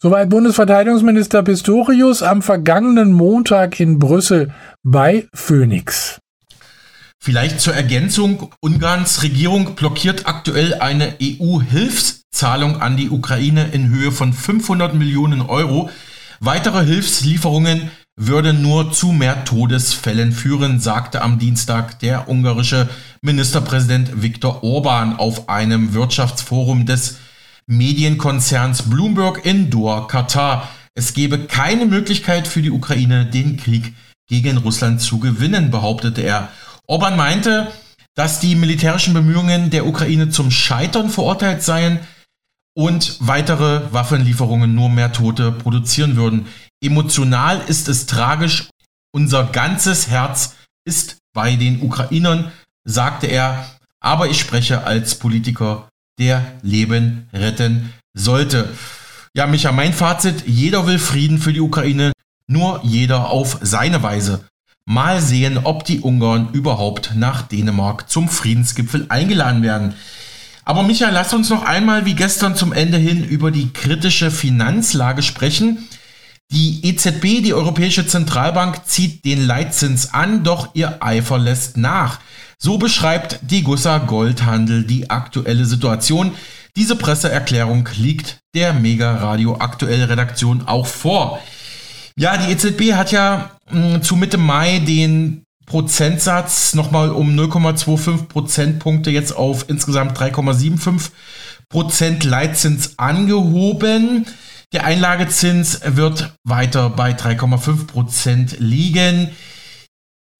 B: Soweit Bundesverteidigungsminister Pistorius am vergangenen Montag in Brüssel bei Phoenix.
A: Vielleicht zur Ergänzung, Ungarns Regierung blockiert aktuell eine EU-Hilfszahlung an die Ukraine in Höhe von 500 Millionen Euro. Weitere Hilfslieferungen würden nur zu mehr Todesfällen führen, sagte am Dienstag der ungarische Ministerpräsident Viktor Orban auf einem Wirtschaftsforum des Medienkonzerns Bloomberg in Doha, Katar. Es gebe keine Möglichkeit für die Ukraine, den Krieg gegen Russland zu gewinnen, behauptete er. Orban meinte, dass die militärischen Bemühungen der Ukraine zum Scheitern verurteilt seien und weitere Waffenlieferungen nur mehr Tote produzieren würden. Emotional ist es tragisch. Unser ganzes Herz ist bei den Ukrainern, sagte er, aber ich spreche als Politiker, der Leben retten sollte. Ja, Micha, mein Fazit, jeder will Frieden für die Ukraine, nur jeder auf seine Weise. Mal sehen, ob die Ungarn überhaupt nach Dänemark zum Friedensgipfel eingeladen werden. Aber Michael, lass uns noch einmal wie gestern zum Ende hin über die kritische Finanzlage sprechen. Die EZB, die Europäische Zentralbank, zieht den Leitzins an, doch ihr Eifer lässt nach. So beschreibt die Gussa Goldhandel die aktuelle Situation. Diese Presseerklärung liegt der Mega Radio Aktuell Redaktion auch vor. Ja, die EZB hat ja mh, hm, zu Mitte Mai den Prozentsatz nochmal um 0,25 Prozentpunkte jetzt auf insgesamt 3,75 Prozent Leitzins angehoben. Der Einlagezins wird weiter bei 3,5 Prozent liegen.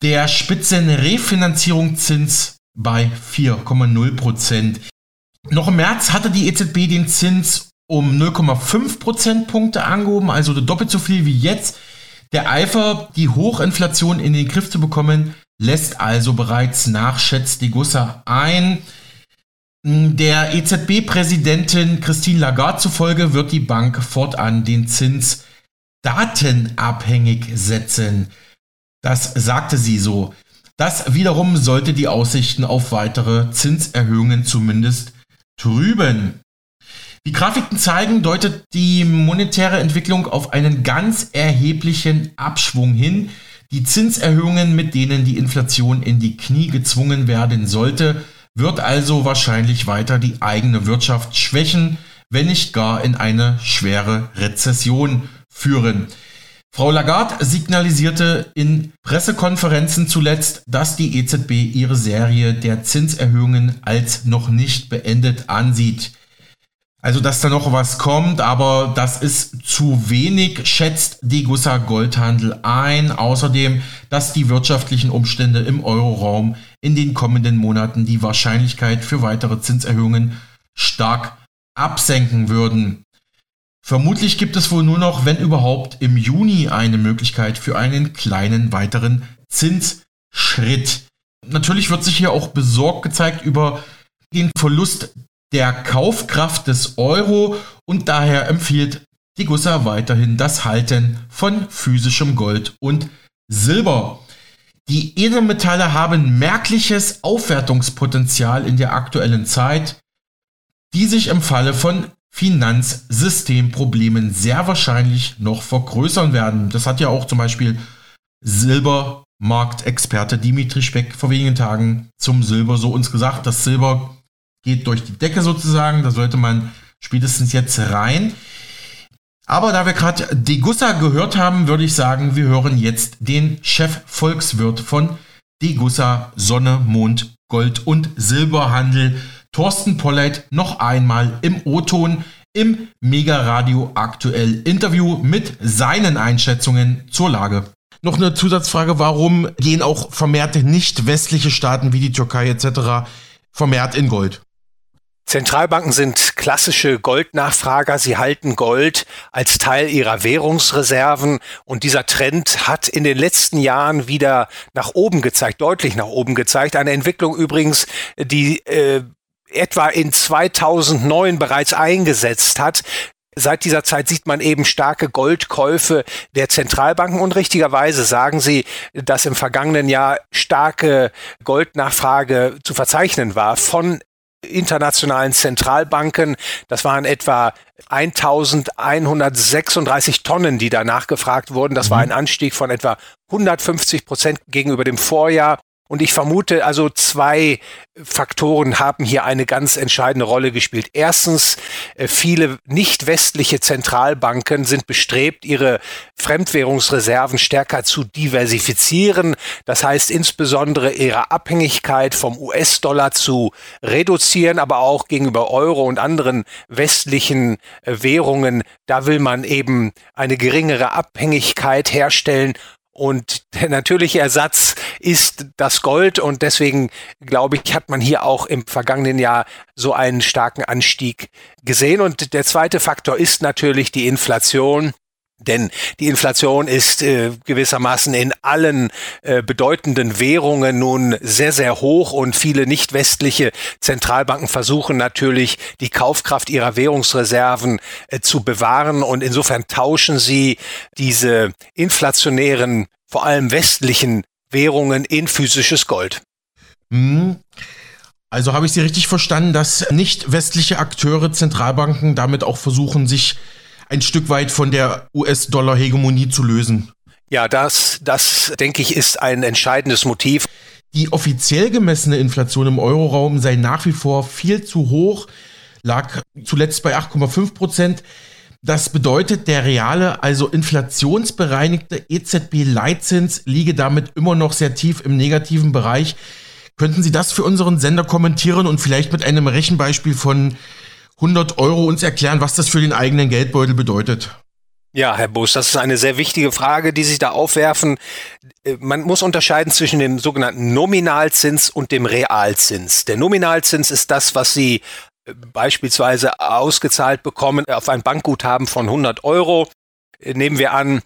A: Der Spitzenrefinanzierungszins bei 4,0 Prozent. Noch im März hatte die EZB den Zins um 0,5 Prozentpunkte angehoben, also doppelt so viel wie jetzt. Der Eifer, die Hochinflation in den Griff zu bekommen, lässt also bereits nach, schätzt die Gussa ein. Der EZB-Präsidentin Christine Lagarde zufolge wird die Bank fortan den Zins datenabhängig setzen. Das sagte sie so. Das wiederum sollte die Aussichten auf weitere Zinserhöhungen zumindest trüben. Die Grafiken zeigen, deutet die monetäre Entwicklung auf einen ganz erheblichen Abschwung hin. Die Zinserhöhungen, mit denen die Inflation in die Knie gezwungen werden sollte, wird also wahrscheinlich weiter die eigene Wirtschaft schwächen, wenn nicht gar in eine schwere Rezession führen. Frau Lagarde signalisierte in Pressekonferenzen zuletzt, dass die EZB ihre Serie der Zinserhöhungen als noch nicht beendet ansieht. Also, dass da noch was kommt, aber das ist zu wenig, schätzt die Gussa Goldhandel ein. Außerdem, dass die wirtschaftlichen Umstände im Euroraum in den kommenden Monaten die Wahrscheinlichkeit für weitere Zinserhöhungen stark absenken würden. Vermutlich gibt es wohl nur noch, wenn überhaupt, im Juni eine Möglichkeit für einen kleinen weiteren Zinsschritt. Natürlich wird sich hier auch besorgt gezeigt über den Verlust der Kaufkraft des Euro und daher empfiehlt die Gussa weiterhin das Halten von physischem Gold und Silber. Die Edelmetalle haben merkliches Aufwertungspotenzial in der aktuellen Zeit, die sich im Falle von Finanzsystemproblemen sehr wahrscheinlich noch vergrößern werden. Das hat ja auch zum Beispiel Silbermarktexperte Dimitri Speck vor wenigen Tagen zum Silber so uns gesagt. Das Silber geht durch die Decke sozusagen. Da sollte man spätestens jetzt rein. Aber da wir gerade Degussa gehört haben, würde ich sagen, wir hören jetzt den Chef-Volkswirt von Degussa Sonne, Mond, Gold und Silberhandel, Thorsten Polleit, noch einmal im O-Ton im Mega Radio aktuell Interview mit seinen Einschätzungen zur Lage. Noch eine Zusatzfrage, warum gehen auch vermehrte nicht westliche Staaten wie die Türkei etc. vermehrt in Gold?
R: Zentralbanken sind klassische Goldnachfrager. Sie halten Gold als Teil ihrer Währungsreserven. Und dieser Trend hat in den letzten Jahren wieder nach oben gezeigt, deutlich nach oben gezeigt. Eine Entwicklung übrigens, die äh, etwa in 2009 bereits eingesetzt hat. Seit dieser Zeit sieht man eben starke Goldkäufe der Zentralbanken und richtigerweise sagen Sie, dass im vergangenen Jahr starke Goldnachfrage zu verzeichnen war von internationalen Zentralbanken. Das waren etwa 1136 Tonnen, die da nachgefragt wurden. Das war mhm. ein Anstieg von etwa 150 Prozent gegenüber dem Vorjahr. Und ich vermute, also zwei Faktoren haben hier eine ganz entscheidende Rolle gespielt. Erstens, äh, viele nicht westliche Zentralbanken sind bestrebt, ihre Fremdwährungsreserven stärker zu diversifizieren. Das heißt insbesondere ihre Abhängigkeit vom US-Dollar zu reduzieren, aber auch gegenüber Euro und anderen westlichen äh, Währungen. Da will man eben eine geringere Abhängigkeit herstellen und der natürliche Ersatz ist das Gold und deswegen glaube ich, hat man hier auch im vergangenen Jahr so einen starken Anstieg gesehen. Und der zweite Faktor ist natürlich die Inflation. Denn die Inflation ist äh, gewissermaßen in allen äh, bedeutenden Währungen nun sehr, sehr hoch und viele nicht westliche Zentralbanken versuchen natürlich, die Kaufkraft ihrer Währungsreserven äh, zu bewahren und insofern tauschen sie diese inflationären, vor allem westlichen Währungen in physisches Gold.
A: Hm. Also habe ich Sie richtig verstanden, dass nicht westliche Akteure, Zentralbanken damit auch versuchen, sich ein Stück weit von der US-Dollar-Hegemonie zu lösen.
R: Ja, das, das denke ich, ist ein entscheidendes Motiv.
A: Die offiziell gemessene Inflation im Euroraum sei nach wie vor viel zu hoch, lag zuletzt bei 8,5 Prozent. Das bedeutet, der reale, also inflationsbereinigte EZB-Leitzins liege damit immer noch sehr tief im negativen Bereich. Könnten Sie das für unseren Sender kommentieren und vielleicht mit einem Rechenbeispiel von 100 Euro uns erklären, was das für den eigenen Geldbeutel bedeutet?
R: Ja, Herr Busch, das ist eine sehr wichtige Frage, die sich da aufwerfen. Äh, man muss unterscheiden zwischen dem sogenannten Nominalzins und dem Realzins. Der Nominalzins ist das, was Sie äh, beispielsweise ausgezahlt bekommen auf ein Bankguthaben von 100 Euro. Äh, nehmen wir an,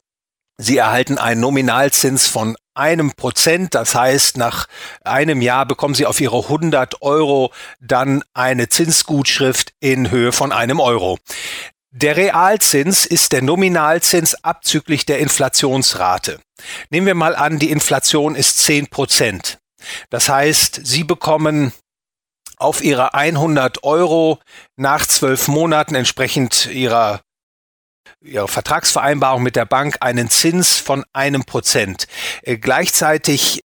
R: Sie erhalten einen Nominalzins von einem Prozent. Das heißt, nach einem Jahr bekommen Sie auf Ihre 100 Euro dann eine Zinsgutschrift in Höhe von einem Euro. Der Realzins ist der Nominalzins abzüglich der Inflationsrate. Nehmen wir mal an, die Inflation ist 10 Prozent. Das heißt, Sie bekommen auf Ihre 100 Euro nach zwölf Monaten entsprechend Ihrer ihre Vertragsvereinbarung mit der Bank einen Zins von einem Prozent. Äh, gleichzeitig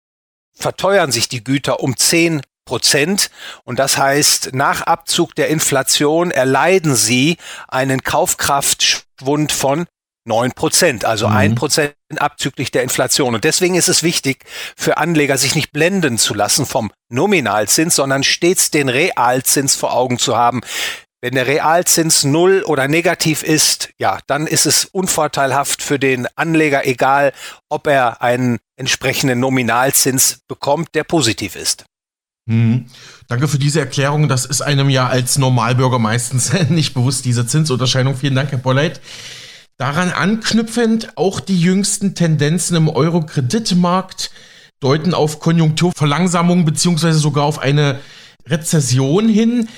R: verteuern sich die Güter um zehn Prozent. Und das heißt, nach Abzug der Inflation erleiden sie einen Kaufkraftschwund von 9 Prozent, also ein mhm. Prozent abzüglich der Inflation. Und deswegen ist es wichtig für Anleger, sich nicht blenden zu lassen vom Nominalzins, sondern stets den Realzins vor Augen zu haben. Wenn der Realzins null oder negativ ist, ja, dann ist es unvorteilhaft für den Anleger, egal ob er einen entsprechenden Nominalzins bekommt, der positiv ist.
A: Mhm. Danke für diese Erklärung. Das ist einem ja als Normalbürger meistens <laughs> nicht bewusst, diese Zinsunterscheidung. Vielen Dank, Herr Bolleit. Daran anknüpfend auch die jüngsten Tendenzen im Euro-Kreditmarkt deuten auf Konjunkturverlangsamung beziehungsweise sogar auf eine Rezession hin.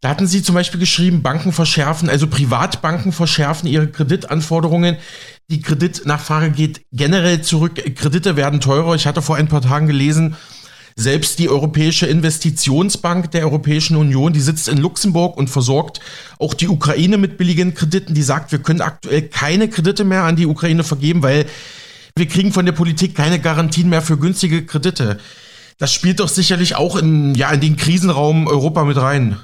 A: Da hatten Sie zum Beispiel geschrieben, Banken verschärfen, also Privatbanken verschärfen ihre Kreditanforderungen. Die Kreditnachfrage geht generell zurück. Kredite werden teurer. Ich hatte vor ein paar Tagen gelesen, selbst die Europäische Investitionsbank der Europäischen Union, die sitzt in Luxemburg und versorgt auch die Ukraine mit billigen Krediten. Die sagt, wir können aktuell keine Kredite mehr an die Ukraine vergeben, weil wir kriegen von der Politik keine Garantien mehr für günstige Kredite. Das spielt doch sicherlich auch in, ja, in den Krisenraum Europa mit rein.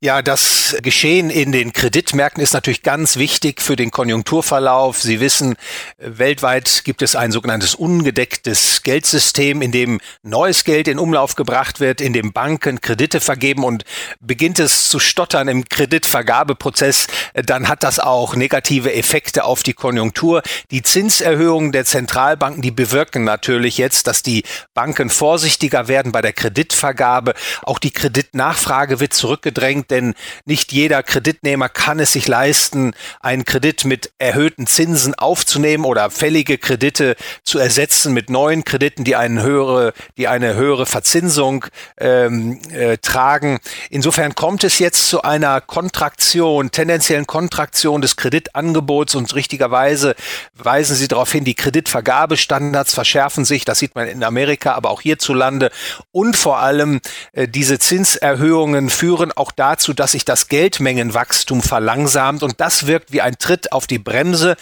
R: Ja, das Geschehen in den Kreditmärkten ist natürlich ganz wichtig für den Konjunkturverlauf. Sie wissen, weltweit gibt es ein sogenanntes ungedecktes Geldsystem, in dem neues Geld in Umlauf gebracht wird, in dem Banken Kredite vergeben und beginnt es zu stottern im Kreditvergabeprozess, dann hat das auch negative Effekte auf die Konjunktur. Die Zinserhöhungen der Zentralbanken, die bewirken natürlich jetzt, dass die Banken vorsichtiger werden bei der Kreditvergabe. Auch die Kreditnachfrage wird zurückgedrängt denn nicht jeder Kreditnehmer kann es sich leisten, einen Kredit mit erhöhten Zinsen aufzunehmen oder fällige Kredite zu ersetzen mit neuen Krediten, die eine höhere, die eine höhere Verzinsung ähm, äh, tragen. Insofern kommt es jetzt zu einer Kontraktion, tendenziellen Kontraktion des Kreditangebots und richtigerweise weisen Sie darauf hin, die Kreditvergabestandards verschärfen sich. Das sieht man in Amerika, aber auch hierzulande. Und vor allem äh, diese Zinserhöhungen führen auch dazu, dazu, dass sich das Geldmengenwachstum verlangsamt und das wirkt wie ein Tritt auf die Bremse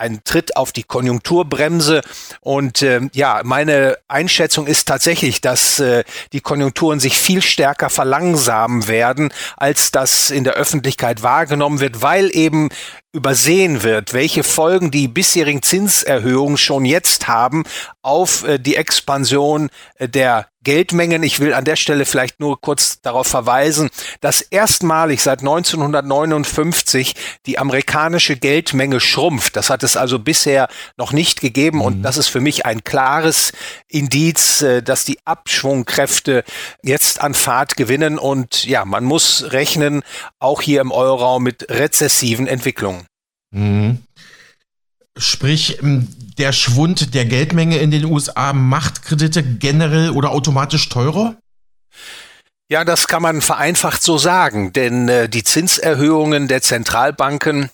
R: ein Tritt auf die Konjunkturbremse. Und äh, ja, meine Einschätzung ist tatsächlich, dass äh, die Konjunkturen sich viel stärker verlangsamen werden, als das in der Öffentlichkeit wahrgenommen wird, weil eben übersehen wird, welche Folgen die bisherigen Zinserhöhungen schon jetzt haben auf äh, die Expansion äh, der Geldmengen. Ich will an der Stelle vielleicht nur kurz darauf verweisen, dass erstmalig seit 1959 die amerikanische Geldmenge schrumpft. Das hat es also bisher noch nicht gegeben und mhm. das ist für mich ein klares Indiz, äh, dass die Abschwungkräfte jetzt an Fahrt gewinnen und ja, man muss rechnen, auch hier im Euroraum mit rezessiven Entwicklungen. Mhm.
A: Sprich, der Schwund der Geldmenge in den USA macht Kredite generell oder automatisch teurer?
R: Ja, das kann man vereinfacht so sagen, denn äh, die Zinserhöhungen der Zentralbanken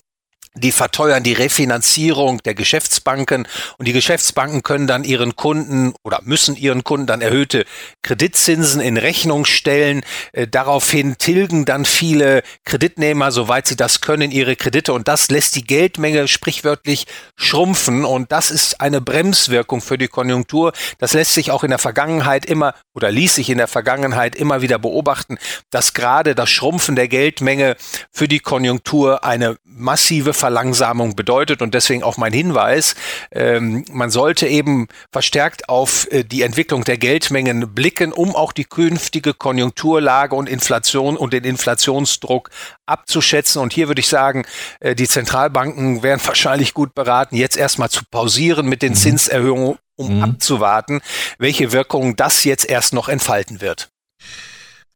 R: die verteuern die Refinanzierung der Geschäftsbanken und die Geschäftsbanken können dann ihren Kunden oder müssen ihren Kunden dann erhöhte Kreditzinsen in Rechnung stellen. Äh, daraufhin tilgen dann viele Kreditnehmer, soweit sie das können, ihre Kredite und das lässt die Geldmenge sprichwörtlich schrumpfen und das ist eine Bremswirkung für die Konjunktur. Das lässt sich auch in der Vergangenheit immer oder ließ sich in der Vergangenheit immer wieder beobachten, dass gerade das Schrumpfen der Geldmenge für die Konjunktur eine massive Verlangsamung bedeutet und deswegen auch mein Hinweis, ähm, man sollte eben verstärkt auf äh, die Entwicklung der Geldmengen blicken, um auch die künftige Konjunkturlage und Inflation und den Inflationsdruck abzuschätzen. Und hier würde ich sagen, äh, die Zentralbanken wären <laughs> wahrscheinlich gut beraten, jetzt erstmal zu pausieren mit den mhm. Zinserhöhungen, um mhm. abzuwarten, welche Wirkungen das jetzt erst noch entfalten wird.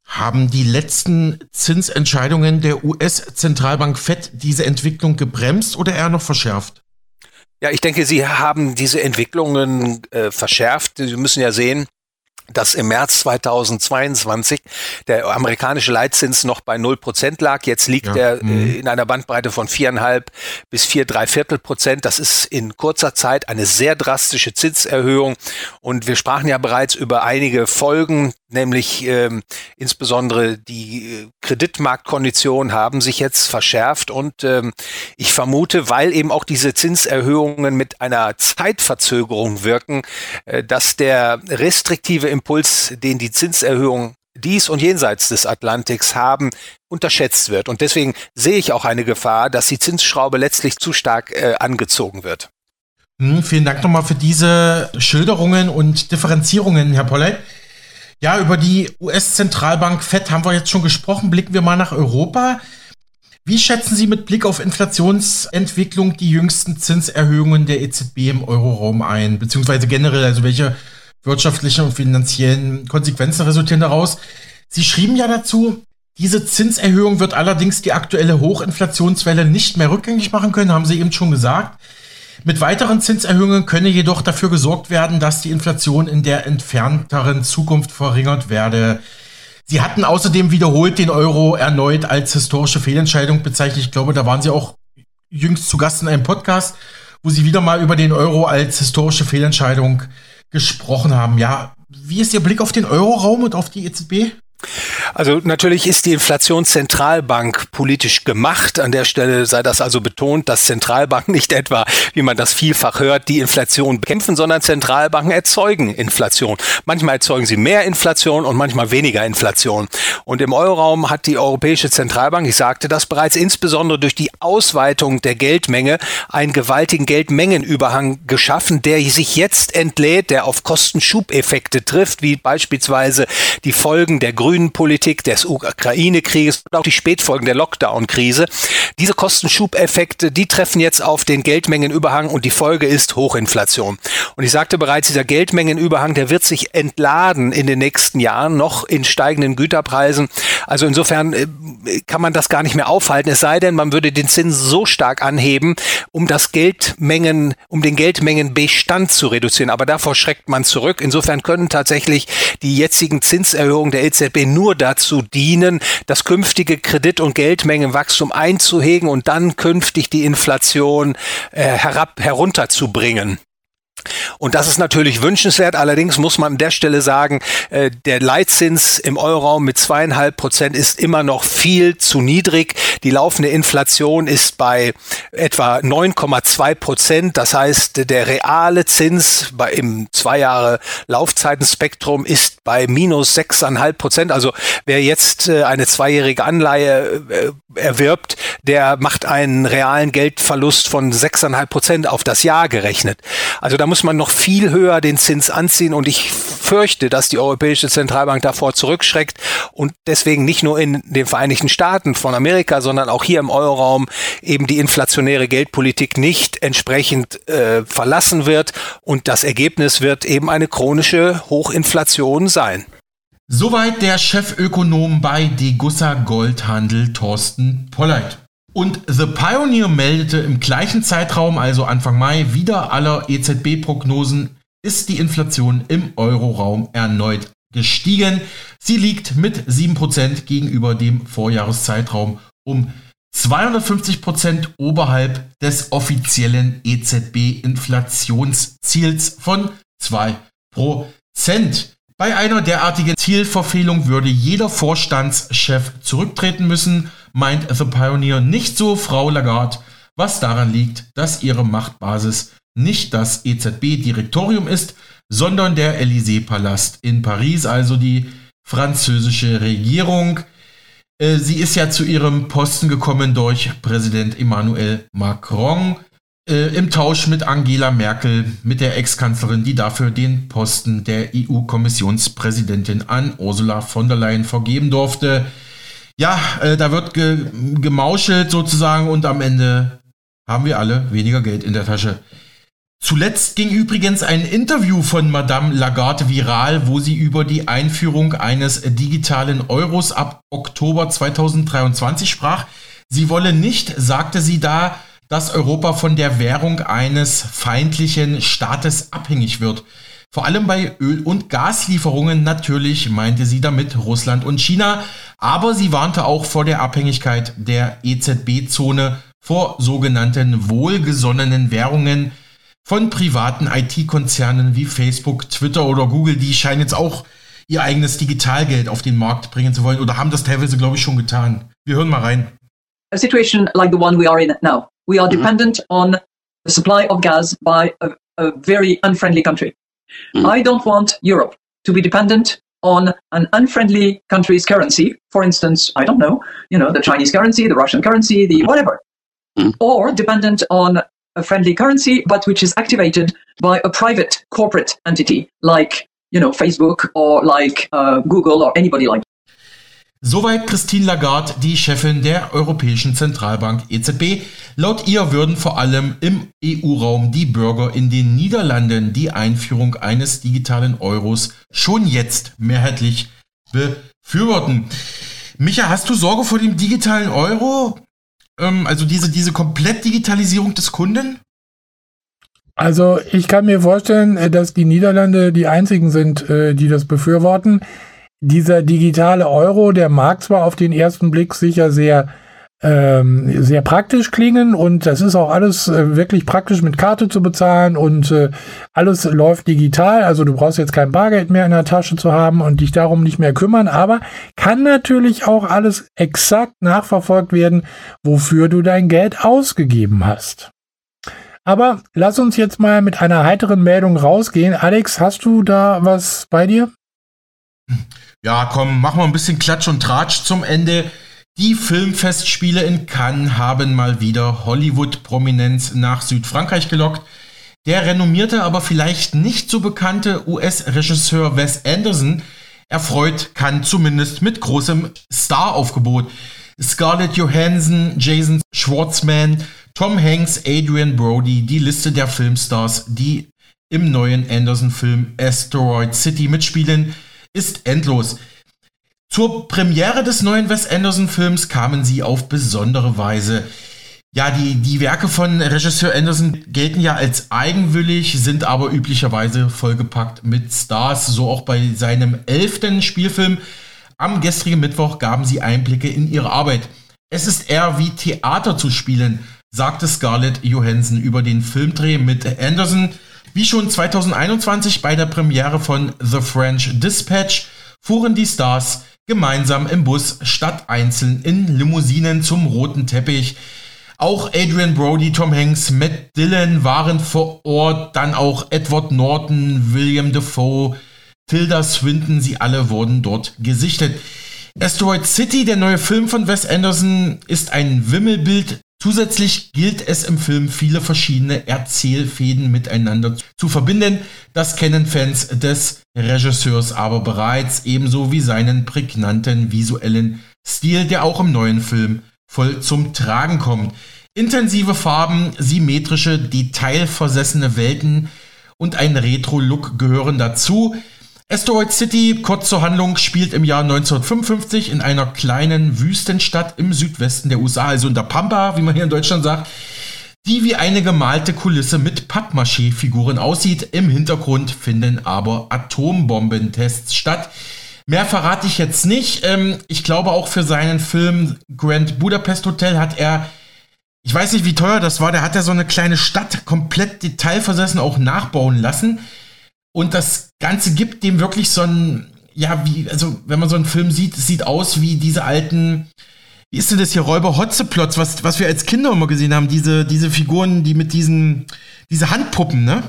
A: Haben die letzten Zinsentscheidungen der US-Zentralbank Fed diese Entwicklung gebremst oder eher noch verschärft?
R: Ja, ich denke, sie haben diese Entwicklungen äh, verschärft. Sie müssen ja sehen, dass im März 2022 der amerikanische Leitzins noch bei 0 Prozent lag. Jetzt liegt ja. er äh, mhm. in einer Bandbreite von viereinhalb bis vier, drei Viertel Prozent. Das ist in kurzer Zeit eine sehr drastische Zinserhöhung. Und wir sprachen ja bereits über einige Folgen, nämlich ähm, insbesondere die äh, Kreditmarktkonditionen haben sich jetzt verschärft. Und ähm, ich vermute, weil eben auch diese Zinserhöhungen mit einer Zeitverzögerung wirken, äh, dass der restriktive Impuls, den die Zinserhöhung dies und jenseits des Atlantiks haben, unterschätzt wird. Und deswegen sehe ich auch eine Gefahr, dass die Zinsschraube letztlich zu stark äh, angezogen wird.
A: Hm, vielen Dank nochmal für diese Schilderungen und Differenzierungen, Herr Polley. Ja, über die US-Zentralbank FED haben wir jetzt schon gesprochen. Blicken wir mal nach Europa. Wie schätzen Sie mit Blick auf Inflationsentwicklung die jüngsten Zinserhöhungen der EZB im Euroraum ein? Beziehungsweise generell, also welche wirtschaftlichen und finanziellen Konsequenzen resultieren daraus. Sie schrieben ja dazu, diese Zinserhöhung wird allerdings die aktuelle Hochinflationswelle nicht mehr rückgängig machen können, haben Sie eben schon gesagt. Mit weiteren Zinserhöhungen könne jedoch dafür gesorgt werden, dass die Inflation in der entfernteren Zukunft verringert werde. Sie hatten außerdem wiederholt den Euro erneut als historische Fehlentscheidung bezeichnet. Ich glaube, da waren Sie auch jüngst zu Gast in einem Podcast, wo Sie wieder mal über den Euro als historische Fehlentscheidung gesprochen haben. Ja, wie ist Ihr Blick auf den Euroraum und auf die EZB?
R: Also natürlich ist die Inflationszentralbank politisch gemacht. An der Stelle sei das also betont, dass Zentralbanken nicht etwa, wie man das vielfach hört, die Inflation bekämpfen, sondern Zentralbanken erzeugen Inflation. Manchmal erzeugen sie mehr Inflation und manchmal weniger Inflation. Und im Euroraum hat die Europäische Zentralbank, ich sagte das bereits, insbesondere durch die Ausweitung der Geldmenge einen gewaltigen Geldmengenüberhang geschaffen, der sich jetzt entlädt, der auf Kostenschubeffekte trifft, wie beispielsweise die Folgen der grünen Politik, des Ukraine-Krieges und auch die Spätfolgen der Lockdown-Krise. Diese Kostenschubeffekte, die treffen jetzt auf den Geldmengenüberhang und die Folge ist Hochinflation. Und ich sagte bereits, dieser Geldmengenüberhang, der wird sich entladen in den nächsten Jahren noch in steigenden Güterpreisen. Also insofern äh, kann man das gar nicht mehr aufhalten, es sei denn, man würde den Zins so stark anheben, um das Geldmengen, um den Geldmengenbestand zu reduzieren. Aber davor schreckt man zurück. Insofern können tatsächlich die jetzigen Zinserhöhungen der EZB nur dazu dienen, das künftige Kredit- und Geldmengenwachstum einzuhegen und dann künftig die Inflation äh, herab herunterzubringen. Und das ist natürlich wünschenswert. Allerdings muss man an der Stelle sagen, äh, der Leitzins im Euroraum mit zweieinhalb Prozent ist immer noch viel zu niedrig. Die laufende Inflation ist bei etwa 9,2 Prozent. Das heißt, der reale Zins bei, im zwei Jahre Laufzeitenspektrum ist bei minus sechseinhalb Prozent. Also wer jetzt äh, eine zweijährige Anleihe äh, erwirbt, der macht einen realen Geldverlust von sechseinhalb Prozent auf das Jahr gerechnet. Also da muss man noch viel höher den Zins anziehen und ich fürchte, dass die Europäische Zentralbank davor zurückschreckt und deswegen nicht nur in den Vereinigten Staaten von Amerika, sondern auch hier im Euroraum eben die inflationäre Geldpolitik nicht entsprechend äh, verlassen wird und das Ergebnis wird eben eine chronische Hochinflation sein.
A: Soweit der Chefökonom bei Degussa Goldhandel Thorsten Polleit. Und The Pioneer meldete im gleichen Zeitraum, also Anfang Mai, wieder aller EZB-Prognosen ist die Inflation im Euroraum erneut gestiegen. Sie liegt mit 7% gegenüber dem Vorjahreszeitraum um 250% oberhalb des offiziellen EZB-Inflationsziels von 2%. Bei einer derartigen Zielverfehlung würde jeder Vorstandschef zurücktreten müssen, meint The Pioneer nicht so Frau Lagarde, was daran liegt, dass ihre Machtbasis nicht das EZB-Direktorium ist, sondern der Élysée-Palast in Paris, also die französische Regierung. Äh, sie ist ja zu ihrem Posten gekommen durch Präsident Emmanuel Macron äh, im Tausch mit Angela Merkel, mit der Ex-Kanzlerin, die dafür den Posten der EU-Kommissionspräsidentin an Ursula von der Leyen vergeben durfte. Ja, äh, da wird ge gemauschelt sozusagen und am Ende haben wir alle weniger Geld in der Tasche. Zuletzt ging übrigens ein Interview von Madame Lagarde viral, wo sie über die Einführung eines digitalen Euros ab Oktober 2023 sprach. Sie wolle nicht, sagte sie da, dass Europa von der Währung eines feindlichen Staates abhängig wird. Vor allem bei Öl- und Gaslieferungen natürlich meinte sie damit Russland und China, aber sie warnte auch vor der Abhängigkeit der EZB-Zone vor sogenannten wohlgesonnenen Währungen, von privaten IT-Konzernen wie Facebook, Twitter oder Google, die scheinen jetzt auch ihr eigenes Digitalgeld auf den Markt bringen zu wollen oder haben das teilweise, glaube ich, schon getan. Wir hören mal rein.
S: A situation like the one we are in now. We are dependent on the supply of gas by a, a very unfriendly country. I don't want Europe to be dependent on an unfriendly country's currency. For instance, I don't know, you know, the Chinese currency, the Russian currency, the whatever. Or dependent on a friendly currency, but which is activated by a private corporate entity like, you know, Facebook or like uh, Google or anybody like.
A: Soweit Christine Lagarde, die Chefin der Europäischen Zentralbank EZB. Laut ihr würden vor allem im EU-Raum die Bürger in den Niederlanden die Einführung eines digitalen Euros schon jetzt mehrheitlich befürworten. Micha, hast du Sorge vor dem digitalen Euro? Ähm, also diese, diese Komplettdigitalisierung des Kunden?
B: Also ich kann mir vorstellen, äh, dass die Niederlande die einzigen sind, äh, die das befürworten. Dieser digitale Euro, der mag zwar auf den ersten Blick sicher sehr ähm, sehr praktisch klingen und das ist auch alles äh, wirklich praktisch mit Karte zu bezahlen und äh, alles läuft digital. Also du brauchst jetzt kein Bargeld mehr in der Tasche zu haben und dich darum nicht mehr kümmern, aber kann natürlich auch alles exakt nachverfolgt werden, wofür du dein Geld ausgegeben hast. Aber lass uns jetzt mal mit einer heiteren Meldung rausgehen. Alex, hast du da was bei dir? <laughs>
A: Ja, komm, mach mal ein bisschen Klatsch und Tratsch zum Ende. Die Filmfestspiele in Cannes haben mal wieder Hollywood-Prominenz nach Südfrankreich gelockt. Der renommierte, aber vielleicht nicht so bekannte US-Regisseur Wes Anderson erfreut Cannes zumindest mit großem Star-Aufgebot. Scarlett Johansson, Jason Schwartzman, Tom Hanks, Adrian Brody, die Liste der Filmstars, die im neuen Anderson-Film Asteroid City mitspielen, ist endlos. Zur Premiere des neuen Wes Anderson-Films kamen sie auf besondere Weise. Ja, die, die Werke von Regisseur Anderson gelten ja als eigenwillig, sind aber üblicherweise vollgepackt mit Stars. So auch bei seinem elften Spielfilm. Am gestrigen Mittwoch gaben sie Einblicke in ihre Arbeit. Es ist eher wie Theater zu spielen, sagte Scarlett Johansson über den Filmdreh mit Anderson. Wie schon 2021 bei der Premiere von The French Dispatch fuhren die Stars gemeinsam im Bus statt einzeln in Limousinen zum roten Teppich. Auch Adrian Brody, Tom Hanks, Matt Dillon waren vor Ort, dann auch Edward Norton, William Defoe, Tilda Swinton, sie alle wurden dort gesichtet. Asteroid City, der neue Film von Wes Anderson, ist ein Wimmelbild. Zusätzlich gilt es im Film, viele verschiedene Erzählfäden miteinander zu verbinden. Das kennen Fans des Regisseurs aber bereits, ebenso wie seinen prägnanten visuellen Stil, der auch im neuen Film voll zum Tragen kommt. Intensive Farben, symmetrische, detailversessene Welten und ein Retro-Look gehören dazu. Asteroid City, kurz zur Handlung, spielt im Jahr 1955 in einer kleinen Wüstenstadt im Südwesten der USA, also in der Pampa, wie man hier in Deutschland sagt, die wie eine gemalte Kulisse mit Pappmaché-Figuren aussieht. Im Hintergrund finden aber Atombombentests statt. Mehr verrate ich jetzt nicht. Ähm, ich glaube auch für seinen Film Grand Budapest Hotel hat er, ich weiß nicht wie teuer das war, der hat ja so eine kleine Stadt komplett detailversessen auch nachbauen lassen. Und das Ganze gibt dem wirklich so ein, ja, wie, also wenn man so einen Film sieht, es sieht aus wie diese alten, wie ist denn das hier, Räuber Hotzeplots, was, was wir als Kinder immer gesehen haben, diese, diese Figuren, die mit diesen, diese Handpuppen, ne?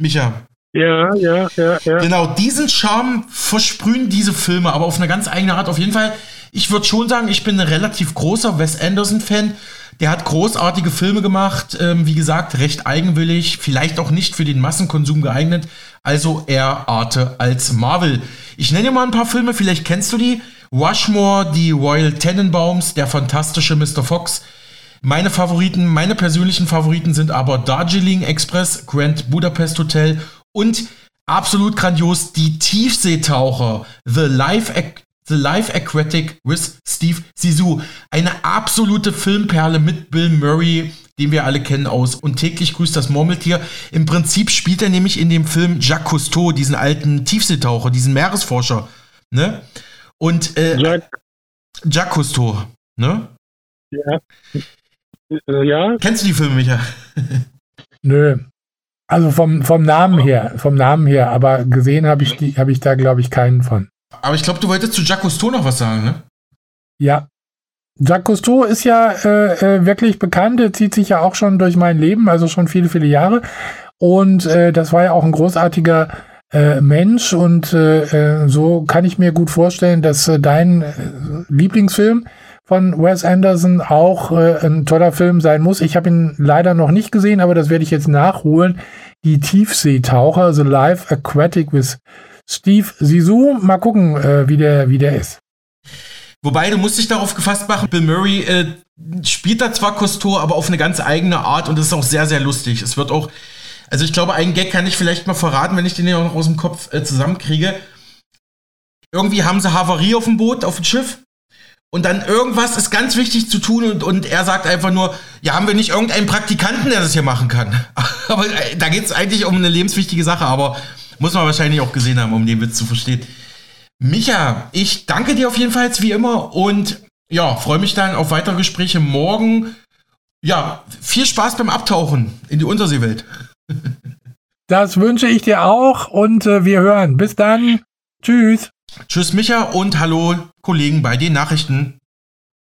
A: Micha.
T: Ja, ja, ja, ja.
A: Genau, diesen Charme versprühen diese Filme, aber auf eine ganz eigene Art. Auf jeden Fall, ich würde schon sagen, ich bin ein relativ großer Wes Anderson-Fan. Der hat großartige Filme gemacht, ähm, wie gesagt, recht eigenwillig, vielleicht auch nicht für den Massenkonsum geeignet, also eher Arte als Marvel. Ich nenne dir mal ein paar Filme, vielleicht kennst du die. Rushmore, die Royal Tenenbaums, der fantastische Mr. Fox. Meine Favoriten, meine persönlichen Favoriten sind aber Darjeeling Express, Grand Budapest Hotel und absolut grandios die Tiefseetaucher, The Life The Life Aquatic with Steve Zissou. Eine absolute Filmperle mit Bill Murray, den wir alle kennen aus Und täglich grüßt das Murmeltier. Im Prinzip spielt er nämlich in dem Film Jacques Cousteau, diesen alten Tiefseetaucher, diesen Meeresforscher. Ne? Und äh, Jacques. Jacques Cousteau, ne?
T: Ja. Äh, ja.
A: Kennst du die Filme, Micha? <laughs>
B: Nö. Also vom, vom Namen her, vom Namen her, aber gesehen habe ich, hab ich da, glaube ich, keinen von.
A: Aber ich glaube, du wolltest zu Jacques Cousteau noch was sagen, ne?
B: Ja. Jacques Cousteau ist ja äh, äh, wirklich bekannt, er zieht sich ja auch schon durch mein Leben, also schon viele, viele Jahre. Und äh, das war ja auch ein großartiger äh, Mensch und äh, äh, so kann ich mir gut vorstellen, dass äh, dein äh, Lieblingsfilm von Wes Anderson auch äh, ein toller Film sein muss. Ich habe ihn leider noch nicht gesehen, aber das werde ich jetzt nachholen. Die Tiefseetaucher, The Life Aquatic with Steve Sisu. Mal gucken, äh, wie, der, wie der ist.
A: Wobei, du musst dich darauf gefasst machen, Bill Murray äh, spielt da zwar Cousteau, aber auf eine ganz eigene Art und das ist auch sehr, sehr lustig. Es wird auch, also ich glaube, einen Gag kann ich vielleicht mal verraten, wenn ich den ja noch aus dem Kopf äh, zusammenkriege. Irgendwie haben sie Havarie auf dem Boot, auf dem Schiff. Und dann irgendwas ist ganz wichtig zu tun und, und er sagt einfach nur, ja, haben wir nicht irgendeinen Praktikanten, der das hier machen kann? <laughs> aber äh, da geht es eigentlich um eine lebenswichtige Sache, aber muss man wahrscheinlich auch gesehen haben, um den Witz zu verstehen. Micha, ich danke dir auf jeden Fall wie immer und ja, freue mich dann auf weitere Gespräche morgen. Ja, viel Spaß beim Abtauchen in die Unterseewelt. <laughs>
B: Das wünsche ich dir auch und äh, wir hören. Bis dann. Tschüss.
A: Tschüss, Micha und hallo, Kollegen bei den Nachrichten.